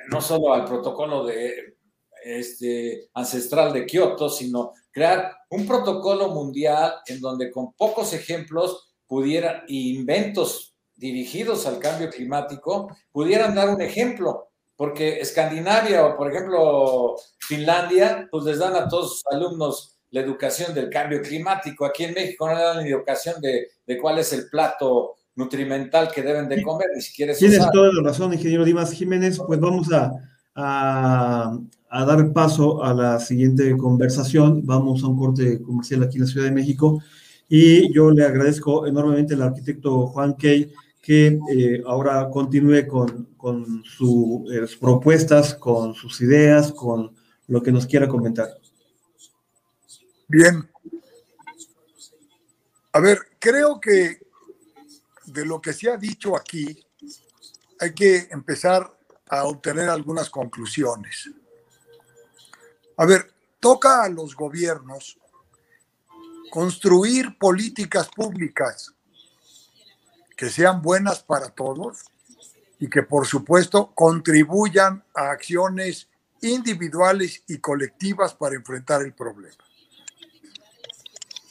Speaker 6: no solo al protocolo de, este, ancestral de Kioto, sino crear un protocolo mundial en donde con pocos ejemplos pudieran, inventos dirigidos al cambio climático, pudieran dar un ejemplo, porque Escandinavia o por ejemplo Finlandia, pues les dan a todos sus alumnos la educación del cambio climático. Aquí en México no le dan la educación de, de cuál es el plato nutrimental que deben de comer, ni siquiera
Speaker 2: Tienes toda la razón, ingeniero Dimas Jiménez, pues vamos a, a, a, dar paso a la siguiente conversación. Vamos a un corte comercial aquí en la Ciudad de México y yo le agradezco enormemente al arquitecto Juan Key que eh, ahora continúe con, con eh, sus propuestas, con sus ideas, con lo que nos quiera comentar.
Speaker 7: Bien. A ver, creo que de lo que se ha dicho aquí, hay que empezar a obtener algunas conclusiones. A ver, toca a los gobiernos construir políticas públicas que sean buenas para todos y que por supuesto contribuyan a acciones individuales y colectivas para enfrentar el problema.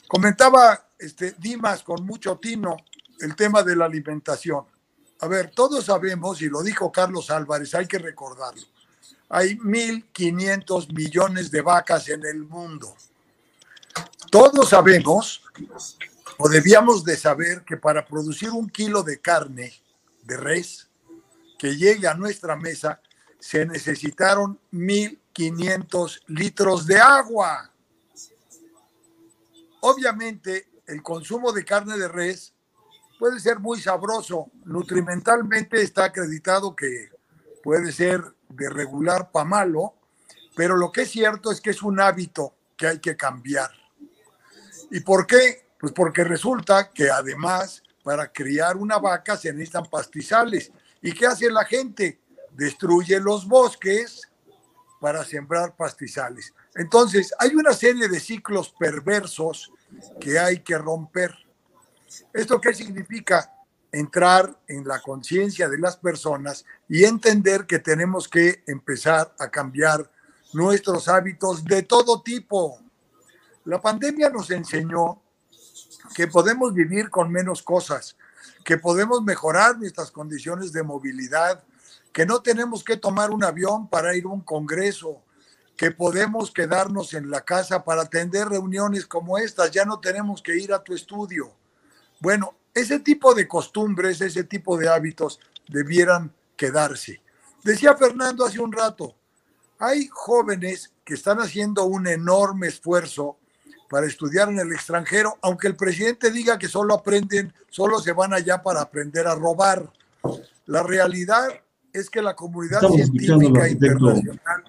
Speaker 7: Comentaba este, Dimas con mucho tino el tema de la alimentación. A ver, todos sabemos, y lo dijo Carlos Álvarez, hay que recordarlo, hay 1.500 millones de vacas en el mundo. Todos sabemos, o debíamos de saber, que para producir un kilo de carne de res que llegue a nuestra mesa, se necesitaron 1.500 litros de agua. Obviamente, el consumo de carne de res puede ser muy sabroso. Nutrimentalmente está acreditado que puede ser de regular para malo, pero lo que es cierto es que es un hábito que hay que cambiar. ¿Y por qué? Pues porque resulta que además para criar una vaca se necesitan pastizales. ¿Y qué hace la gente? Destruye los bosques para sembrar pastizales. Entonces, hay una serie de ciclos perversos que hay que romper. ¿Esto qué significa? Entrar en la conciencia de las personas y entender que tenemos que empezar a cambiar nuestros hábitos de todo tipo. La pandemia nos enseñó que podemos vivir con menos cosas, que podemos mejorar nuestras condiciones de movilidad, que no tenemos que tomar un avión para ir a un congreso, que podemos quedarnos en la casa para atender reuniones como estas, ya no tenemos que ir a tu estudio. Bueno, ese tipo de costumbres, ese tipo de hábitos debieran quedarse. Decía Fernando hace un rato, hay jóvenes que están haciendo un enorme esfuerzo para estudiar en el extranjero, aunque el presidente diga que solo aprenden, solo se van allá para aprender a robar. La realidad es que la comunidad científica internacional.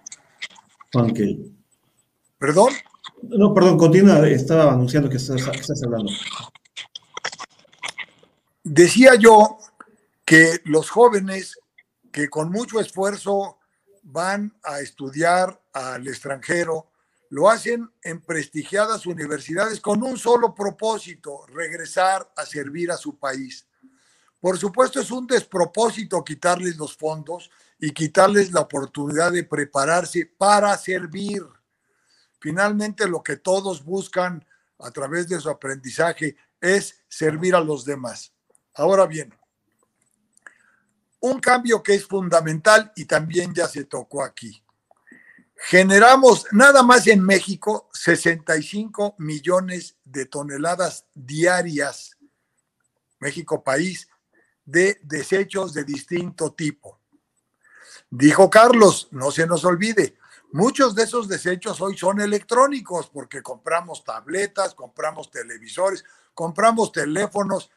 Speaker 7: ¿Perdón?
Speaker 2: No, perdón, continúa, estaba anunciando que estás, que estás hablando.
Speaker 7: Decía yo que los jóvenes que con mucho esfuerzo van a estudiar al extranjero, lo hacen en prestigiadas universidades con un solo propósito, regresar a servir a su país. Por supuesto es un despropósito quitarles los fondos y quitarles la oportunidad de prepararse para servir. Finalmente lo que todos buscan a través de su aprendizaje es servir a los demás. Ahora bien, un cambio que es fundamental y también ya se tocó aquí. Generamos nada más en México 65 millones de toneladas diarias, México país, de desechos de distinto tipo. Dijo Carlos, no se nos olvide, Muchos de esos desechos hoy son electrónicos porque compramos tabletas, compramos televisores, compramos teléfonos.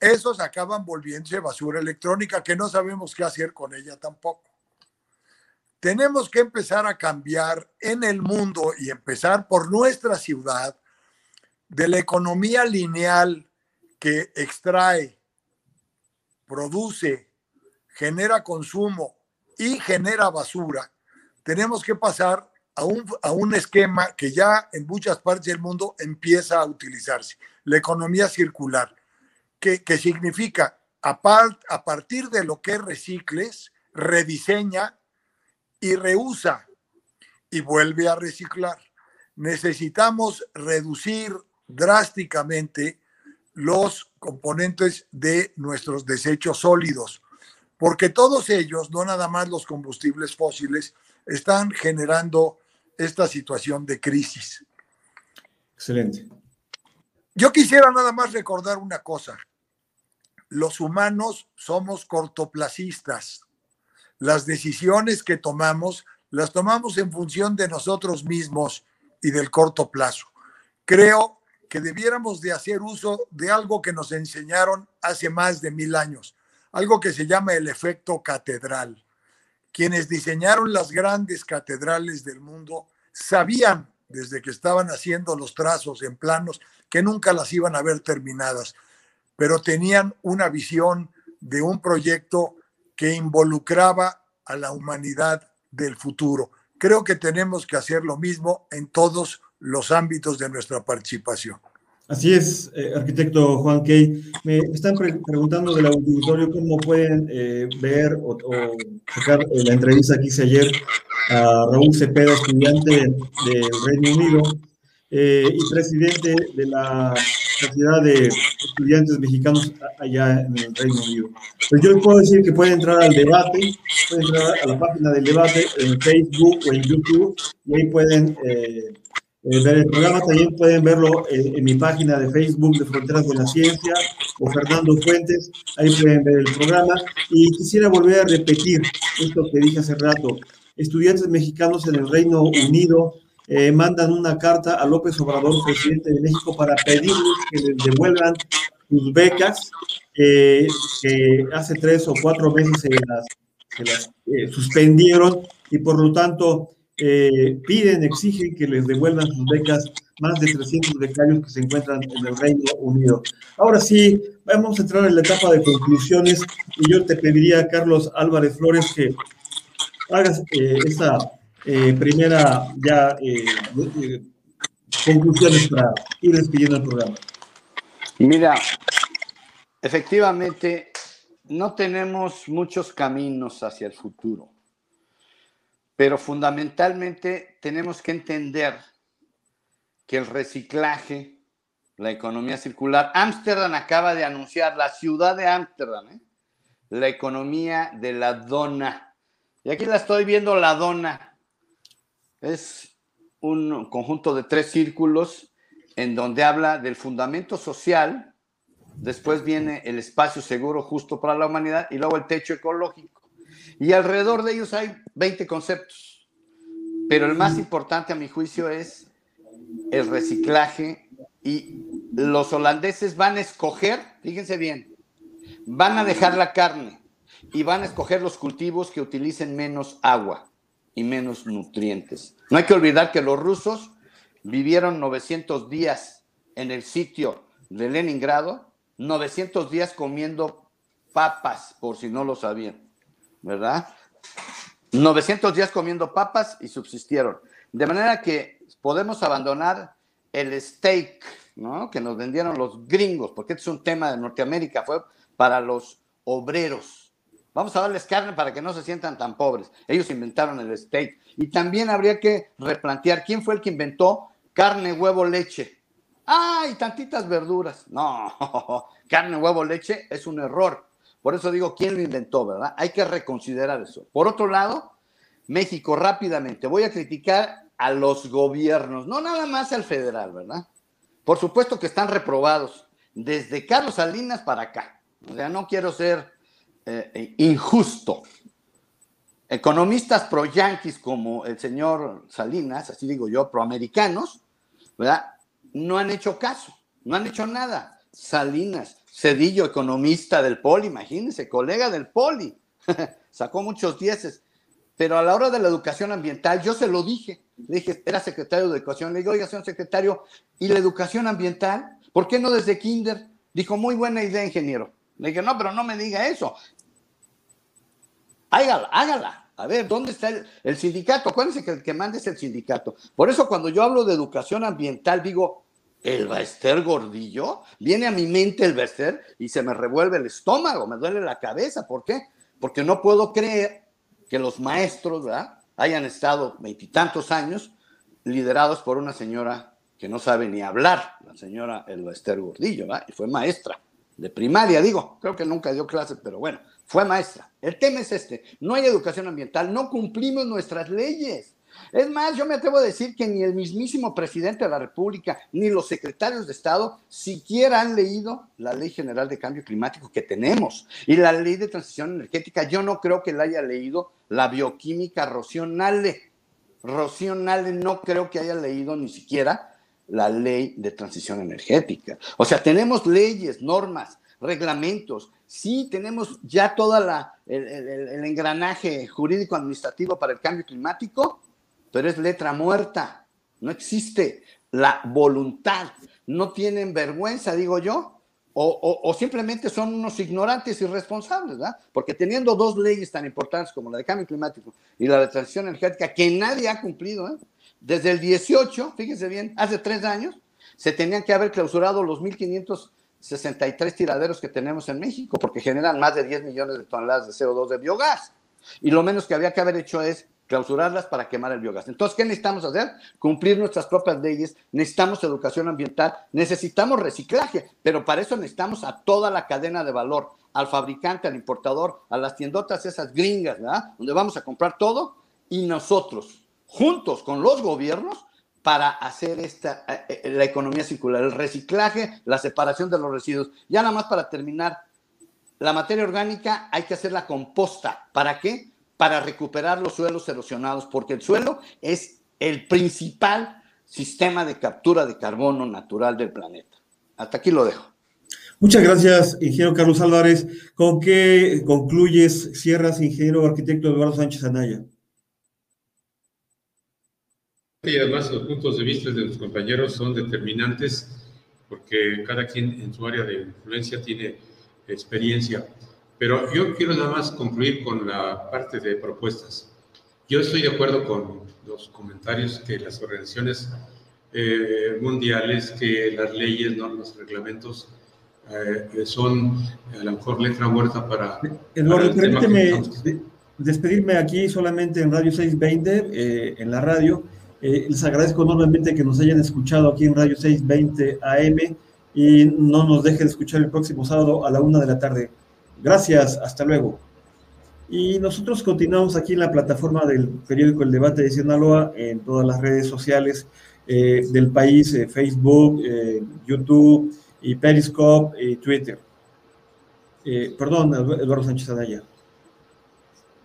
Speaker 7: Esos acaban volviéndose basura electrónica que no sabemos qué hacer con ella tampoco. Tenemos que empezar a cambiar en el mundo y empezar por nuestra ciudad de la economía lineal que extrae, produce, genera consumo y genera basura. Tenemos que pasar a un, a un esquema que ya en muchas partes del mundo empieza a utilizarse, la economía circular, que, que significa a, a partir de lo que recicles, rediseña y reusa y vuelve a reciclar. Necesitamos reducir drásticamente los componentes de nuestros desechos sólidos, porque todos ellos, no nada más los combustibles fósiles, están generando esta situación de crisis.
Speaker 2: Excelente.
Speaker 7: Yo quisiera nada más recordar una cosa. Los humanos somos cortoplacistas. Las decisiones que tomamos las tomamos en función de nosotros mismos y del corto plazo. Creo que debiéramos de hacer uso de algo que nos enseñaron hace más de mil años, algo que se llama el efecto catedral quienes diseñaron las grandes catedrales del mundo sabían desde que estaban haciendo los trazos en planos que nunca las iban a ver terminadas, pero tenían una visión de un proyecto que involucraba a la humanidad del futuro. Creo que tenemos que hacer lo mismo en todos los ámbitos de nuestra participación.
Speaker 2: Así es, eh, arquitecto Juan Key. Me están preguntando del auditorio cómo pueden eh, ver o, sacar eh, la entrevista que hice ayer a Raúl Cepeda, estudiante del Reino Unido y presidente de la Sociedad de Estudiantes Mexicanos allá en el Reino Unido. Pues yo les puedo decir que pueden entrar al debate, pueden entrar a la página del debate en Facebook o en YouTube y ahí pueden eh, ver el programa también pueden verlo en, mi página de Facebook de Fronteras de la Ciencia o Fernando Fuentes, ahí pueden ver el programa. Y quisiera volver a repetir esto que dije hace rato. Estudiantes mexicanos en el Reino Unido eh, mandan una carta a López Obrador, presidente de México, para pedirles que les devuelvan sus becas que hace tres o cuatro meses se las, eh, suspendieron y por lo tanto eh, piden, exigen que les devuelvan sus becas más de 300 becarios que se encuentran en el Reino Unido. Ahora sí, vamos a entrar en la etapa de conclusiones y yo te pediría, Carlos Álvarez Flores, que hagas eh, esta eh, primera ya conclusiones para ir despidiendo el programa.
Speaker 3: Mira, efectivamente, no tenemos muchos caminos hacia el futuro pero fundamentalmente tenemos que entender que el reciclaje, la economía circular, Ámsterdam acaba de anunciar, la ciudad de Ámsterdam, ¿eh? la economía de la dona. Y aquí la estoy viendo, la dona. Es un conjunto de tres círculos en donde habla del fundamento social, después viene el espacio seguro justo para la humanidad y luego el techo ecológico. Y alrededor de ellos hay 20 conceptos. Pero el más importante a mi juicio es el reciclaje y los holandeses van a escoger, fíjense bien, van a dejar la carne y van a escoger los cultivos que utilicen menos agua y menos nutrientes. No hay que olvidar que los rusos vivieron 900 días en el sitio de Leningrado, 900 días comiendo papas, por si no lo sabían. ¿verdad? 900 días comiendo papas y subsistieron. De manera que podemos abandonar el steak, ¿no? Que nos vendieron los gringos, porque este es un tema de Norteamérica, fue para los obreros. Vamos a darles carne para que no se sientan tan pobres. Ellos inventaron el steak. Y también habría que replantear quién fue el que inventó carne, huevo, leche. ¡Ay, tantitas verduras! No, (laughs) carne, huevo, leche es un error por eso digo, ¿quién lo inventó, verdad? Hay que reconsiderar eso. Por otro lado, México, rápidamente, voy a criticar a los gobiernos, no nada más al federal, ¿verdad? Por supuesto que están reprobados, desde Carlos Salinas para acá. O sea, no quiero ser eh, injusto. economistas pro-yanquis como el señor Salinas, así digo yo, proamericanos, ¿verdad? No han hecho caso, no han hecho nada. Salinas, Cedillo, economista del Poli, imagínense, colega del Poli, (laughs) sacó muchos dieces. Pero a la hora de la educación ambiental, yo se lo dije, le dije, era secretario de educación, le dije, oiga, señor secretario, ¿y la educación ambiental? ¿Por qué no desde kinder? Dijo, muy buena idea, ingeniero. Le dije, no, pero no me diga eso. Hágala, hágala. A ver, ¿dónde está el, sindicato? Acuérdense que el que manda es el sindicato. Por eso cuando yo hablo de educación ambiental, digo, ¿el Baester Gordillo? Viene a mi mente el Baester y se me revuelve el estómago, me duele la cabeza. ¿Por qué? Porque no puedo creer que los maestros hayan estado veintitantos años liderados por una señora que no sabe ni hablar, la señora El Baester Gordillo, ¿verdad? y fue maestra de primaria, digo, creo que nunca dio clases, pero bueno, fue maestra. El tema es este, no hay educación ambiental, no cumplimos nuestras leyes. Es más, yo me atrevo a decir que ni el mismísimo presidente de la República, ni los secretarios de Estado siquiera han leído la Ley General de Cambio Climático que tenemos y la Ley de Transición Energética. Yo no creo que la haya leído la bioquímica Rocío Nale. Rocío Nale no creo que haya leído ni siquiera la Ley de Transición Energética. O sea, tenemos leyes, normas, reglamentos, sí tenemos ya todo el, el, engranaje jurídico administrativo para el cambio climático, pero es letra muerta, no existe la voluntad, no tienen vergüenza, digo yo, o, simplemente son unos ignorantes irresponsables, ¿verdad? Porque teniendo dos leyes tan importantes como la de cambio climático y la de transición energética, que nadie ha cumplido, ¿eh? Desde el 18, fíjense bien, hace tres años, se tenían que haber clausurado los 1.500 63 tiraderos que tenemos en México, porque generan más de 10 millones de toneladas de CO2 de biogás. Y lo menos que había que haber hecho es clausurarlas para quemar el biogás. Entonces, ¿qué necesitamos hacer? Cumplir nuestras propias leyes, necesitamos educación ambiental, necesitamos reciclaje, pero para eso necesitamos a toda la cadena de valor, al fabricante, al importador, a las tiendotas esas gringas, ¿verdad? Donde vamos a comprar todo y nosotros, juntos con los gobiernos, para hacer esta, eh, eh, la economía circular, el reciclaje, la separación de los residuos. Ya nada más para terminar, la materia orgánica hay que hacerla composta. ¿Para qué? Para recuperar los suelos erosionados, porque el suelo es el principal sistema de captura de carbono natural del planeta. Hasta aquí lo dejo.
Speaker 2: Muchas gracias, ingeniero Carlos Álvarez. ¿Con qué concluyes, cierras, ingeniero arquitecto Eduardo Sánchez Anaya?
Speaker 4: Y además los puntos de vista de los compañeros son determinantes porque cada quien en su área de influencia tiene experiencia. Pero yo quiero nada más concluir con la parte de propuestas. Yo estoy de acuerdo con los comentarios que las organizaciones eh, mundiales, que las leyes, normas, reglamentos eh, son a lo mejor letra muerta para...
Speaker 2: Eduardo, permíteme despedirme aquí solamente en Radio 620, eh, en la radio eh, les agradezco enormemente que nos hayan escuchado aquí en Radio 620 AM y no nos dejen escuchar el próximo sábado a la una de la tarde. Gracias, hasta luego. Y nosotros continuamos aquí en la plataforma del periódico El Debate de Sinaloa, en todas las redes sociales eh, del país, eh, Facebook, YouTube, y Periscope y Twitter. perdón, Eduardo Sánchez Anaya.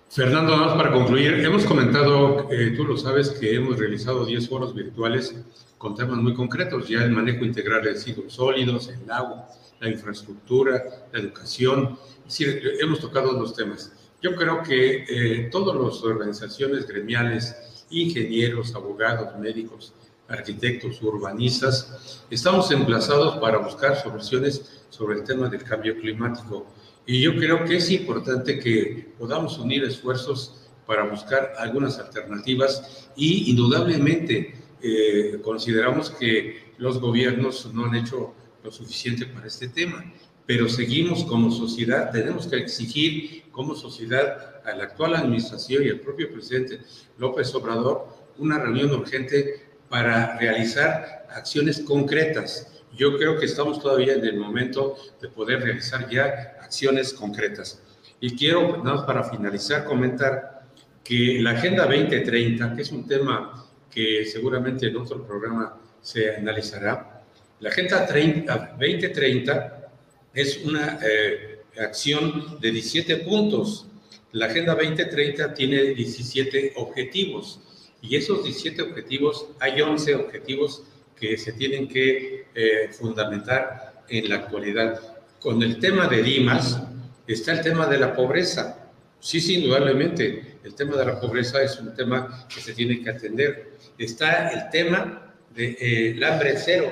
Speaker 4: Fernando, nada más para concluir, hemos comentado, eh, tú lo sabes, que hemos realizado 10 foros virtuales con temas muy concretos, ya el manejo integral de residuos sólidos, el agua, la infraestructura, la educación, es hemos tocado los temas. Yo creo que eh, todas las organizaciones gremiales, ingenieros, abogados, médicos, arquitectos, urbanistas, estamos emplazados para buscar soluciones sobre el tema del cambio climático y yo creo que es importante que podamos unir esfuerzos para buscar algunas alternativas y indudablemente eh, consideramos que los gobiernos no han hecho lo suficiente para este tema, pero seguimos como sociedad, tenemos que exigir como sociedad a la actual administración y al propio presidente López Obrador una reunión urgente para realizar acciones concretas. Yo creo que estamos todavía en el momento de poder realizar ya acciones concretas. Y quiero, nada más para finalizar, comentar que la Agenda 2030, que es un tema que seguramente en otro programa se analizará, la Agenda 30, 2030 es una eh, acción de 17 puntos La Agenda 2030 tiene 17 objetivos y esos 17 objetivos, hay 11 objetivos que se tienen que eh, fundamentar en la actualidad. Con el tema de Dimas está el tema de la pobreza. Sí, sí, indudablemente, el tema de la pobreza es un tema que se tiene que atender. Está el tema del de, eh, hambre cero,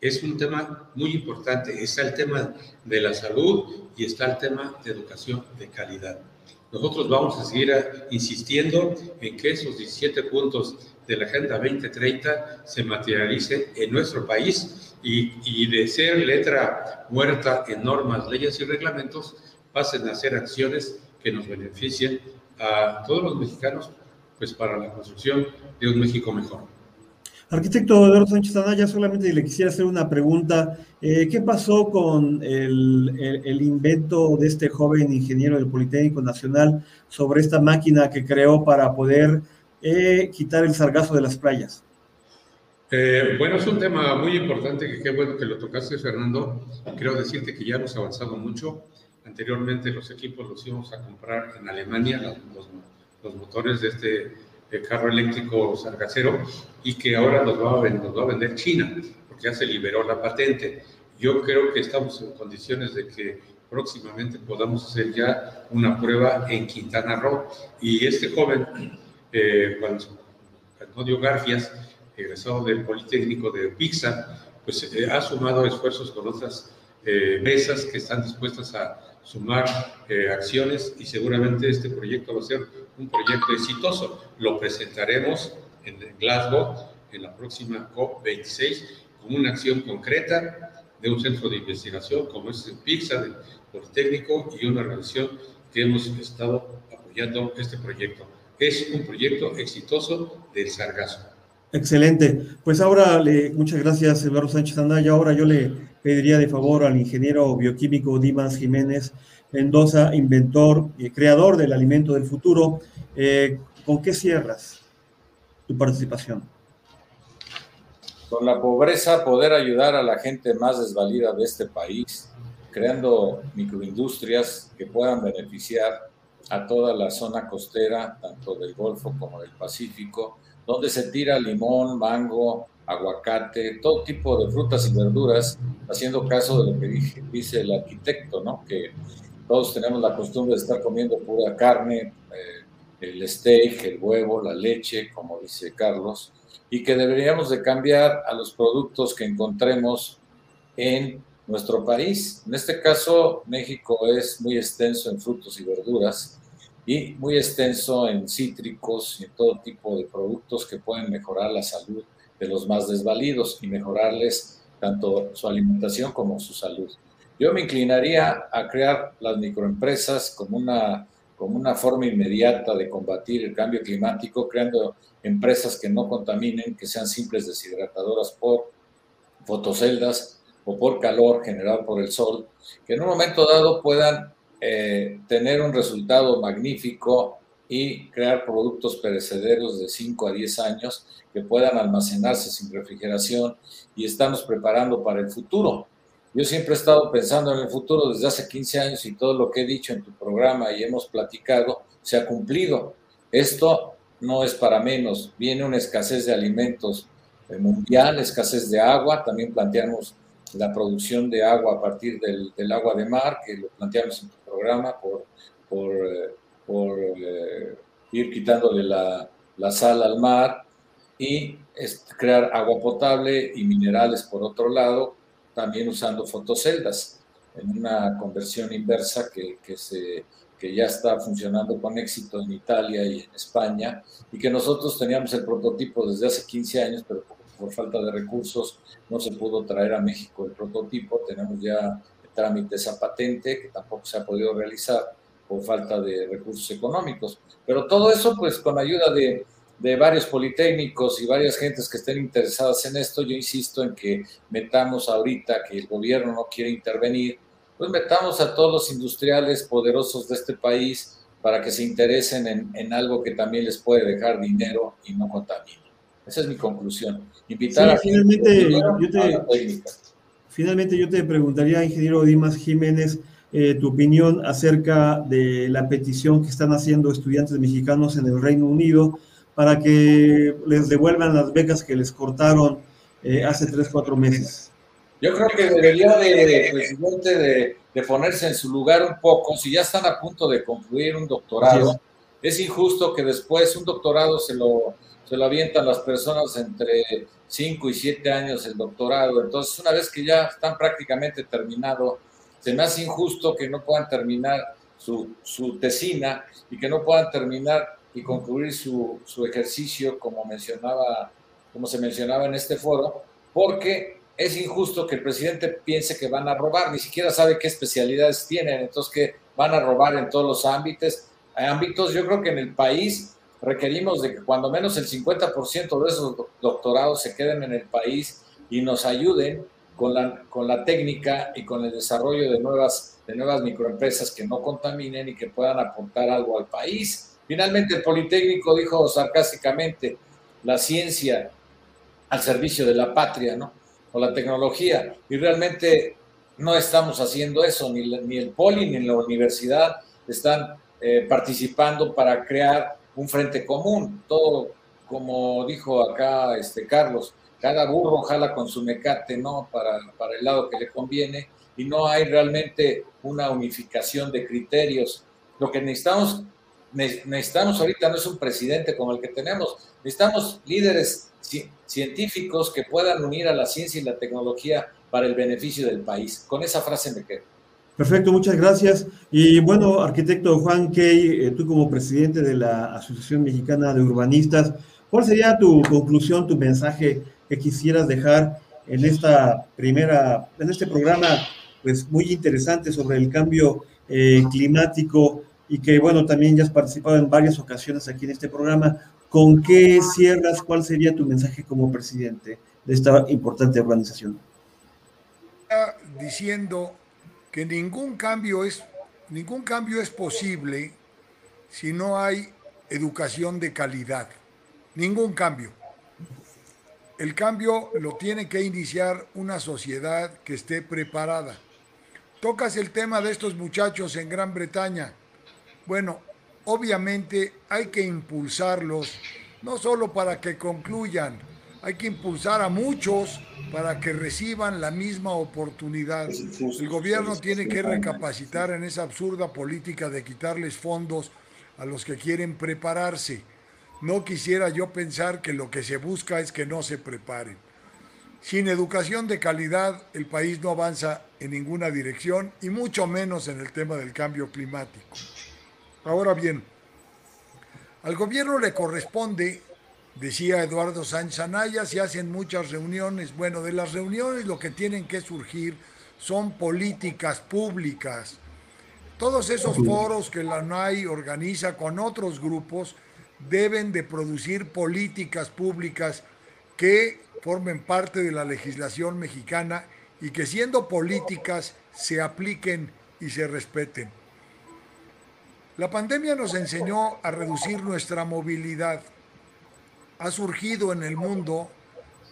Speaker 4: es un tema muy importante. Está el tema de la salud y está el tema de educación de calidad. Nosotros vamos a seguir insistiendo en que esos 17 puntos de la Agenda 2030 se materialicen en nuestro país y, y de ser letra muerta en normas, leyes y reglamentos, pasen a ser acciones que nos beneficien a todos los mexicanos, pues para la construcción de un México mejor.
Speaker 2: Arquitecto Eduardo Sánchez Anaya, solamente le quisiera hacer una pregunta. Eh, ¿Qué pasó con el, el, invento de este joven ingeniero del Politécnico Nacional sobre esta máquina que creó para poder eh, quitar el sargazo de las playas?
Speaker 4: Eh, bueno, es un tema muy importante, que qué bueno que lo tocaste, Fernando. Quiero decirte que ya hemos avanzado mucho. Anteriormente los equipos los íbamos a comprar en Alemania, los, los motores de este carro eléctrico sargacero y que ahora nos va, a, nos va a vender China, porque ya se liberó la patente. Yo creo que estamos en condiciones de que próximamente podamos hacer ya una prueba en Quintana Roo. Y este joven, eh, Antonio Garfias, egresado del Politécnico de Pixar, pues eh, ha sumado esfuerzos con otras eh, mesas que están dispuestas a sumar eh, acciones y seguramente este proyecto va a ser un proyecto exitoso. Lo presentaremos en Glasgow en la próxima COP26 como una acción concreta de un centro de investigación como es el PIXA del Politécnico y una organización que hemos estado apoyando este proyecto. Es un proyecto exitoso del Sargazo.
Speaker 2: Excelente. Pues ahora, le, muchas gracias, Eduardo Sánchez Andaya. Ahora yo le pediría de favor al ingeniero bioquímico Dimas Jiménez Mendoza, inventor y creador del alimento del futuro. Eh, ¿Con qué cierras tu participación?
Speaker 6: Con la pobreza, poder ayudar a la gente más desvalida de este país, creando microindustrias que puedan beneficiar a toda la zona costera, tanto del Golfo como del Pacífico, donde se tira limón, mango, aguacate, todo tipo de frutas y verduras, haciendo caso de lo que dice el arquitecto, ¿no? Que todos tenemos la costumbre de estar comiendo pura carne, eh, el steak, el huevo, la leche, como dice Carlos, y que deberíamos de cambiar a los productos que encontremos en nuestro país. En este caso, México es muy extenso en frutos y verduras y muy extenso en cítricos y en todo tipo de productos que pueden mejorar la salud de los más desvalidos y mejorarles tanto su alimentación como su salud. Yo me inclinaría a crear las microempresas como una, como una forma inmediata de combatir el cambio climático, creando empresas que no contaminen, que sean simples deshidratadoras por fotoceldas o por calor generado por el sol, que en un momento dado puedan eh, tener un resultado magnífico y crear productos perecederos de 5 a 10 años que puedan almacenarse sin refrigeración y estamos preparando para el futuro. Yo siempre he estado pensando en el futuro desde hace 15 años y todo lo que he dicho en tu programa y hemos platicado se ha cumplido. Esto no es para menos. Viene una escasez de alimentos mundial, escasez de agua. También planteamos la producción de agua a partir del, del agua de mar, que lo planteamos en tu programa por, por eh, por eh, ir quitándole la, la, sal al mar y crear agua potable y minerales por otro lado, también usando fotoceldas en una conversión inversa que, que, se, que ya está funcionando con éxito en Italia y en España y que nosotros teníamos el prototipo desde hace 15 años, pero por, por falta de recursos no se pudo traer a México el prototipo. Tenemos ya trámite esa patente que tampoco se ha podido realizar por falta de recursos económicos. Pero todo eso, pues con ayuda de, de varios politécnicos y varias gentes que estén interesadas en esto, yo insisto en que metamos ahorita que el gobierno no quiere intervenir, pues metamos a todos los industriales poderosos de este país para que se interesen en, en algo que también les puede dejar dinero y no contamine. Esa es mi conclusión. Invitar a
Speaker 2: finalmente, yo te, finalmente yo te preguntaría, ingeniero Dimas Jiménez, eh, tu opinión acerca de la petición que están haciendo estudiantes mexicanos en el Reino Unido para que les devuelvan las becas que les cortaron eh, hace tres, cuatro meses.
Speaker 6: Yo creo que debería de, presidente, de, de, ponerse en su lugar un poco, si ya están a punto de concluir un doctorado, es injusto que después un doctorado se lo, se lo avientan las personas entre 5 y 7 años el doctorado. Entonces, una vez que ya están prácticamente terminado, se me hace injusto que no puedan terminar su, su tesina y que no puedan terminar y concluir su, su ejercicio como mencionaba, como se mencionaba en este foro, porque es injusto que el presidente piense que van a robar, ni siquiera sabe qué especialidades tienen, entonces que van a robar en todos los ámbitos. ámbitos. Yo creo que en el país requerimos de que cuando menos el 50% de esos doctorados se queden en el país y nos ayuden con la, con la técnica y con el desarrollo de nuevas, de nuevas microempresas que no contaminen y que puedan aportar algo al país. Finalmente, el Politécnico dijo sarcásticamente, la ciencia al servicio de la patria, ¿no? O la tecnología. Y realmente no estamos haciendo eso, ni, ni el Poli ni la universidad están eh, participando para crear un frente común. Todo, como dijo acá este Carlos, cada burro jala con su mecate, ¿no? Para, para el lado que le conviene y no hay realmente una unificación de criterios. Lo que necesitamos necesitamos ahorita no es un presidente como el que tenemos, necesitamos líderes científicos que puedan unir a la ciencia y la tecnología para el beneficio del país. Con esa frase me quedo.
Speaker 2: Perfecto, muchas gracias. Y bueno, arquitecto Juan Key, eh, tú como presidente de la Asociación Mexicana de Urbanistas, ¿cuál sería tu conclusión, tu mensaje que quisieras dejar en esta primera, en este programa, pues muy interesante sobre el cambio eh, climático y que, bueno, también ya has participado en varias ocasiones aquí en este programa. ¿Con qué cierras? ¿Cuál sería tu mensaje como presidente de esta importante organización?
Speaker 7: Diciendo que ningún cambio es, ningún cambio es posible si no hay educación de calidad. Ningún cambio. El cambio lo tiene que iniciar una sociedad que esté preparada. Tocas el tema de estos muchachos en Gran Bretaña. Bueno, obviamente hay que impulsarlos, no solo para que concluyan, hay que impulsar a muchos para que reciban la misma oportunidad. El gobierno tiene que recapacitar en esa absurda política de quitarles fondos a los que quieren prepararse. No quisiera yo pensar que lo que se busca es que no se preparen. Sin educación de calidad, el país no avanza en ninguna dirección y mucho menos en el tema del cambio climático. Ahora bien, al gobierno le corresponde, decía Eduardo Sánchez Anaya, se hacen muchas reuniones. Bueno, de las reuniones lo que tienen que surgir son políticas públicas. Todos esos foros que la NAI organiza con otros grupos deben de producir políticas públicas que formen parte de la legislación mexicana y que siendo políticas se apliquen y se respeten. La pandemia nos enseñó a reducir nuestra movilidad. Ha surgido en el mundo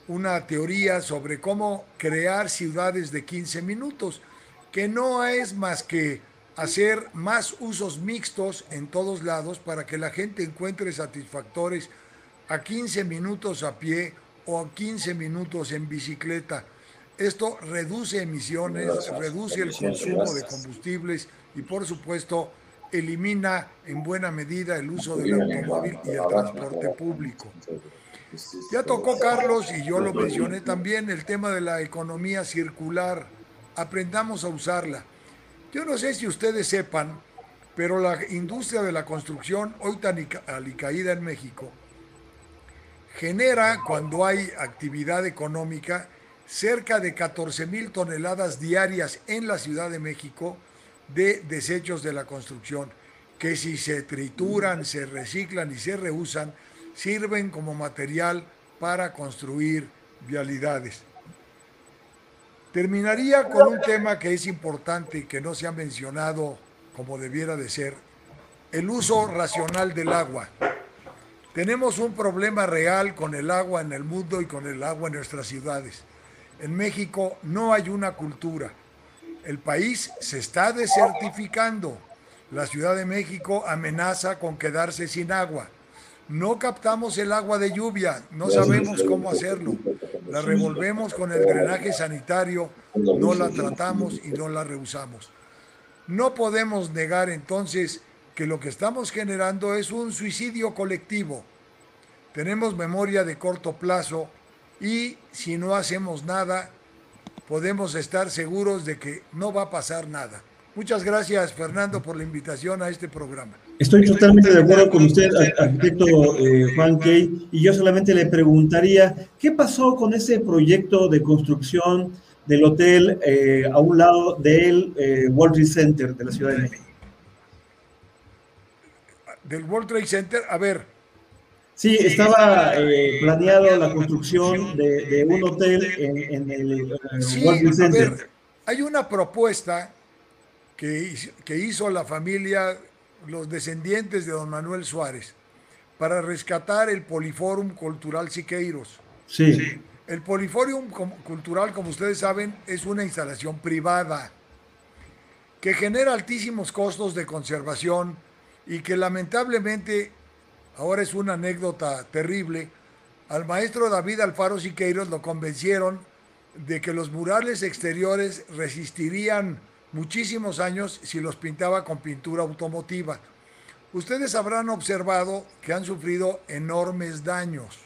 Speaker 7: una teoría sobre cómo crear ciudades de 15 minutos, que no es más que hacer más usos mixtos en todos lados para que la gente encuentre satisfactores a 15 minutos a pie o a 15 minutos en bicicleta. Esto reduce emisiones, reduce el consumo de combustibles y por supuesto elimina en buena medida el uso del automóvil y el transporte público. Ya tocó Carlos y yo lo mencioné también el tema de la economía circular. Aprendamos a usarla. Yo no sé si ustedes sepan, pero la industria de la construcción, hoy tan alicaída en México, genera, cuando hay actividad económica, cerca de 14 mil toneladas diarias en la Ciudad de México de desechos de la construcción, que si se trituran, se reciclan y se reusan, sirven como material para construir vialidades. Terminaría con un tema que es importante y que no se ha mencionado como debiera de ser, el uso racional del agua. Tenemos un problema real con el agua en el mundo y con el agua en nuestras ciudades. En México no hay una cultura El país se está desertificando. La Ciudad de México amenaza con quedarse sin agua. No captamos el agua de lluvia, no sabemos cómo hacerlo. La revolvemos con el drenaje sanitario, no la tratamos y no la rehusamos. No podemos negar entonces que lo que estamos generando es un suicidio colectivo. Tenemos memoria de corto plazo y si no hacemos nada, podemos estar seguros de que no va a pasar nada. Muchas gracias, Fernando, por la invitación a este programa.
Speaker 2: Estoy totalmente de acuerdo con usted, arquitecto eh, Juan Key, y yo solamente le preguntaría, ¿qué pasó con ese proyecto de construcción del hotel eh, a un lado del eh, World Trade Center de la Ciudad de México?
Speaker 7: Del World Trade Center, a ver.
Speaker 2: Sí, estaba planeado la construcción de, un hotel en, el World Trade Center.
Speaker 7: hay una propuesta que, hizo la familia, los descendientes de don Manuel Suárez, para rescatar el Poliforum Cultural Siqueiros.
Speaker 2: Sí.
Speaker 7: El Poliforum Cultural, como ustedes saben, es una instalación privada que genera altísimos costos de conservación y que lamentablemente, ahora es una anécdota terrible, al maestro David Alfaro Siqueiros lo convencieron de que los murales exteriores resistirían muchísimos años si los pintaba con pintura automotiva. Ustedes habrán observado que han sufrido enormes daños.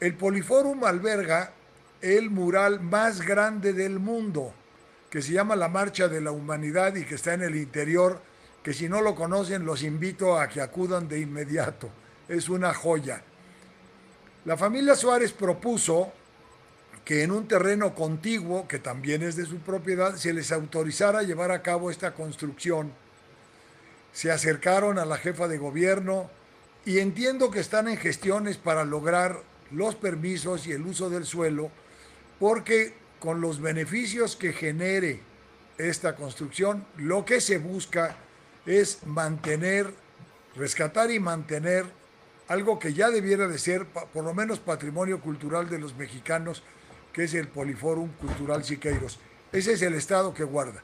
Speaker 7: El Poliforum alberga el mural más grande del mundo, que se llama la Marcha de la Humanidad y que está en el interior, que si no lo conocen los invito a que acudan de inmediato. Es una joya. La familia Suárez propuso que en un terreno contiguo, que también es de su propiedad, se les autorizara llevar a cabo esta construcción. Se acercaron a la jefa de gobierno y entiendo que están en gestiones para lograr los permisos y el uso del suelo, porque con los beneficios que genere esta construcción, lo que se busca es mantener, rescatar y mantener algo que ya debiera de ser por lo menos patrimonio cultural de los mexicanos, que es el Poliforum Cultural Siqueiros. Ese es el estado que guarda.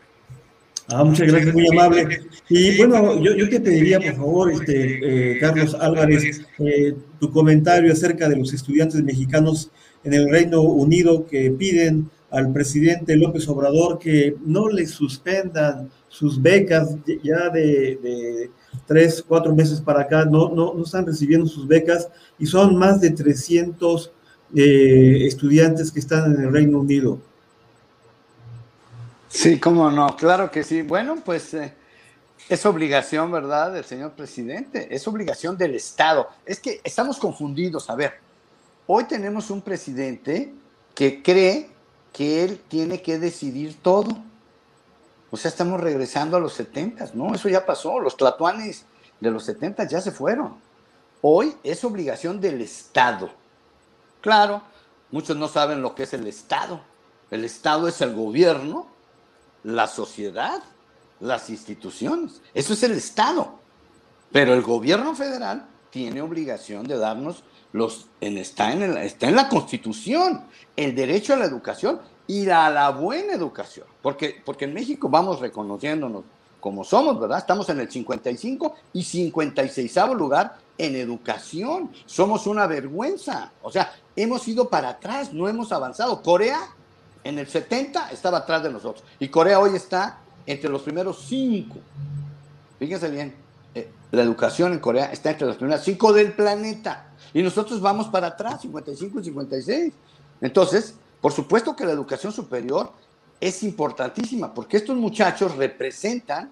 Speaker 2: Ah, muchas gracias, muy amable. Y bueno, yo, te pediría, por favor, este, eh, Carlos Álvarez, eh, tu comentario acerca de los estudiantes mexicanos en el Reino Unido que piden al presidente López Obrador que no le suspendan sus becas ya de, tres, cuatro meses para acá, no, no, no están recibiendo sus becas y son más de 300 eh, estudiantes que están en el Reino Unido.
Speaker 3: Sí, cómo no, claro que sí. Bueno, pues eh, es obligación, ¿verdad?, del señor presidente, es obligación del Estado. Es que estamos confundidos. A ver, hoy tenemos un presidente que cree que él tiene que decidir todo. O sea, estamos regresando a los 70, ¿no? Eso ya pasó. Los tlatuanes de los 70 ya se fueron. Hoy es obligación del Estado Claro, muchos no saben lo que es el Estado. El Estado es el gobierno, la sociedad, las instituciones. Eso es el Estado. Pero el gobierno federal tiene obligación de darnos los, en, está, en está en la Constitución, el derecho a la educación y a la buena educación. Porque, porque en México vamos reconociéndonos como somos, ¿verdad? Estamos en el 55 y 56 lugar en educación. Somos una vergüenza. O sea, hemos ido para atrás, no hemos avanzado. Corea en el 70 estaba atrás de nosotros y Corea hoy está entre los primeros cinco. Fíjense bien, eh, la educación en Corea está entre los primeros cinco del planeta y nosotros vamos para atrás, 55 y 56. Entonces, por supuesto que la educación superior es importantísima porque estos muchachos representan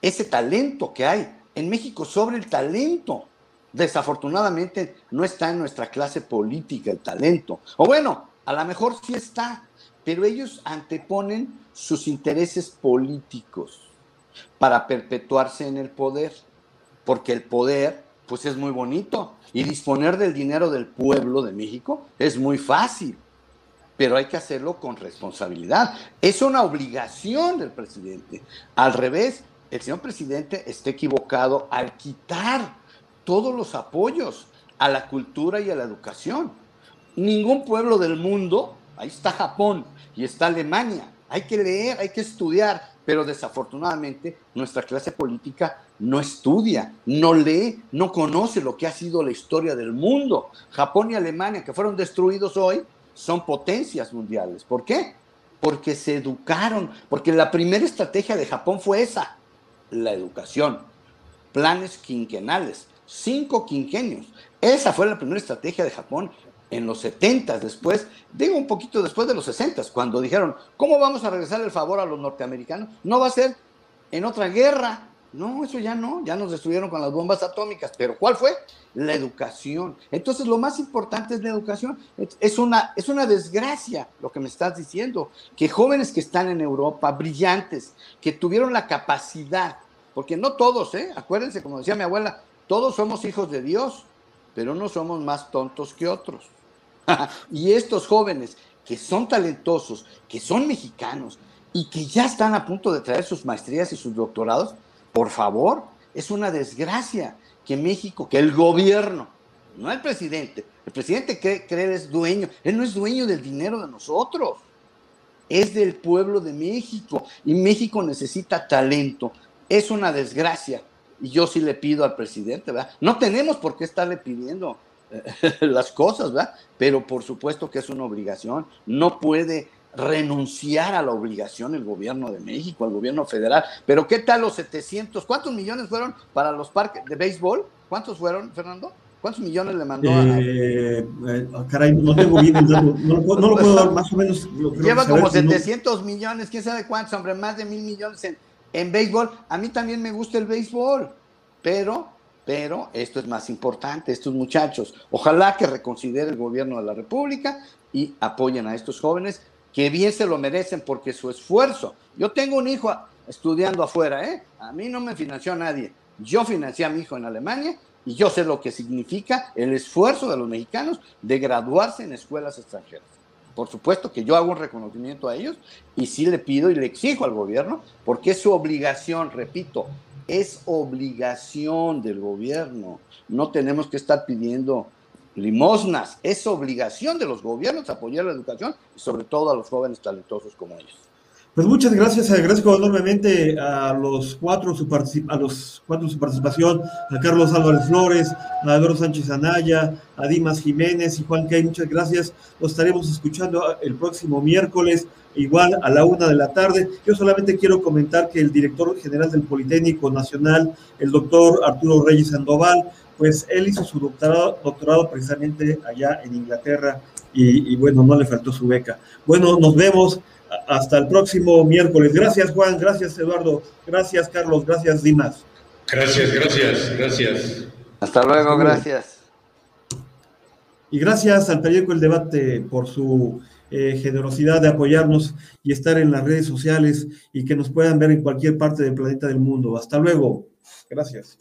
Speaker 3: ese talento que hay en México sobre el talento. Desafortunadamente no está en nuestra clase política el talento. O bueno, a lo mejor sí está, pero ellos anteponen sus intereses políticos para perpetuarse en el poder, porque el poder pues es muy bonito y disponer del dinero del pueblo de México es muy fácil, pero hay que hacerlo con responsabilidad. Es una obligación del presidente. Al revés, el señor presidente está equivocado al quitar todos los apoyos a la cultura y a la educación. Ningún pueblo del mundo, ahí está Japón y está Alemania, hay que leer, hay que estudiar, pero desafortunadamente nuestra clase política no estudia, no lee, no conoce lo que ha sido la historia del mundo. Japón y Alemania, que fueron destruidos hoy, son potencias mundiales. ¿Por qué? Porque se educaron, porque la primera estrategia de Japón fue esa, la educación, planes quinquenales, cinco quinquenios. Esa fue la primera estrategia de Japón en los 70, después, digo un poquito después de los 60, cuando dijeron, ¿cómo vamos a regresar el favor a los norteamericanos? No va a ser en otra guerra. No, eso ya no, ya nos destruyeron con las bombas atómicas, pero ¿cuál fue? La educación. Entonces, lo más importante es la educación. Es una, es una desgracia lo que me estás diciendo, que jóvenes que están en Europa, brillantes, que tuvieron la capacidad, porque no todos, ¿eh? Acuérdense, como decía mi abuela, todos somos hijos de Dios, pero no somos más tontos que otros. (laughs) y estos jóvenes que son talentosos, que son mexicanos y que ya están a punto de traer sus maestrías y sus doctorados, por favor, es una desgracia que México, que el gobierno, no el presidente, el presidente cree, cree es dueño, él no es dueño del dinero de nosotros, es del pueblo de México y México necesita talento. Es una desgracia y yo sí le pido al presidente, ¿verdad? No tenemos por qué estarle pidiendo (laughs) las cosas, ¿verdad? Pero por supuesto que es una obligación. No puede renunciar a la obligación el gobierno de México, el gobierno federal. Pero ¿qué tal los 700? ¿Cuántos millones fueron para los parques de béisbol? ¿Cuántos fueron, Fernando? ¿Cuántos millones le mandó a...
Speaker 2: Eh, eh, caray, no tengo bien no, no, lo puedo dar más o menos.
Speaker 3: Lleva como 700 millones, quién sabe cuántos, hombre, más de mil millones en, en béisbol. A mí también me gusta el béisbol, pero pero esto es más importante, estos muchachos. Ojalá que reconsidere el gobierno de la República y apoyen a estos jóvenes que bien se lo merecen porque su esfuerzo. Yo tengo un hijo estudiando afuera, ¿eh? A mí no me financió nadie. Yo financié a mi hijo en Alemania y yo sé lo que significa el esfuerzo de los mexicanos de graduarse en escuelas extranjeras. Por supuesto que yo hago un reconocimiento a ellos y sí le pido y le exijo al gobierno, porque es su obligación, repito, es obligación del gobierno. No tenemos que estar pidiendo limosnas. Es obligación de los gobiernos apoyar la educación y sobre todo a los jóvenes talentosos como ellos.
Speaker 2: Pues muchas gracias, agradezco enormemente a los cuatro su a los cuatro su participación, a Carlos Álvarez Flores, a Eduardo Sánchez Anaya, a Dimas Jiménez y Juan Kay, muchas gracias. Los estaremos escuchando el próximo miércoles, igual a la una de la tarde. Yo solamente quiero comentar que el director general del Politécnico Nacional, el doctor Arturo Reyes Sandoval, pues él hizo su doctorado, doctorado precisamente allá en Inglaterra y, y bueno, no le faltó su beca. Bueno, nos vemos hasta el próximo miércoles. Gracias, Juan. Gracias, Eduardo. Gracias, Carlos. Gracias, Dimas.
Speaker 4: Gracias, gracias, gracias.
Speaker 3: Hasta luego, gracias.
Speaker 2: Y gracias al periódico El Debate por su eh, generosidad de apoyarnos y estar en las redes sociales y que nos puedan ver en cualquier parte del planeta del mundo. Hasta luego. Gracias.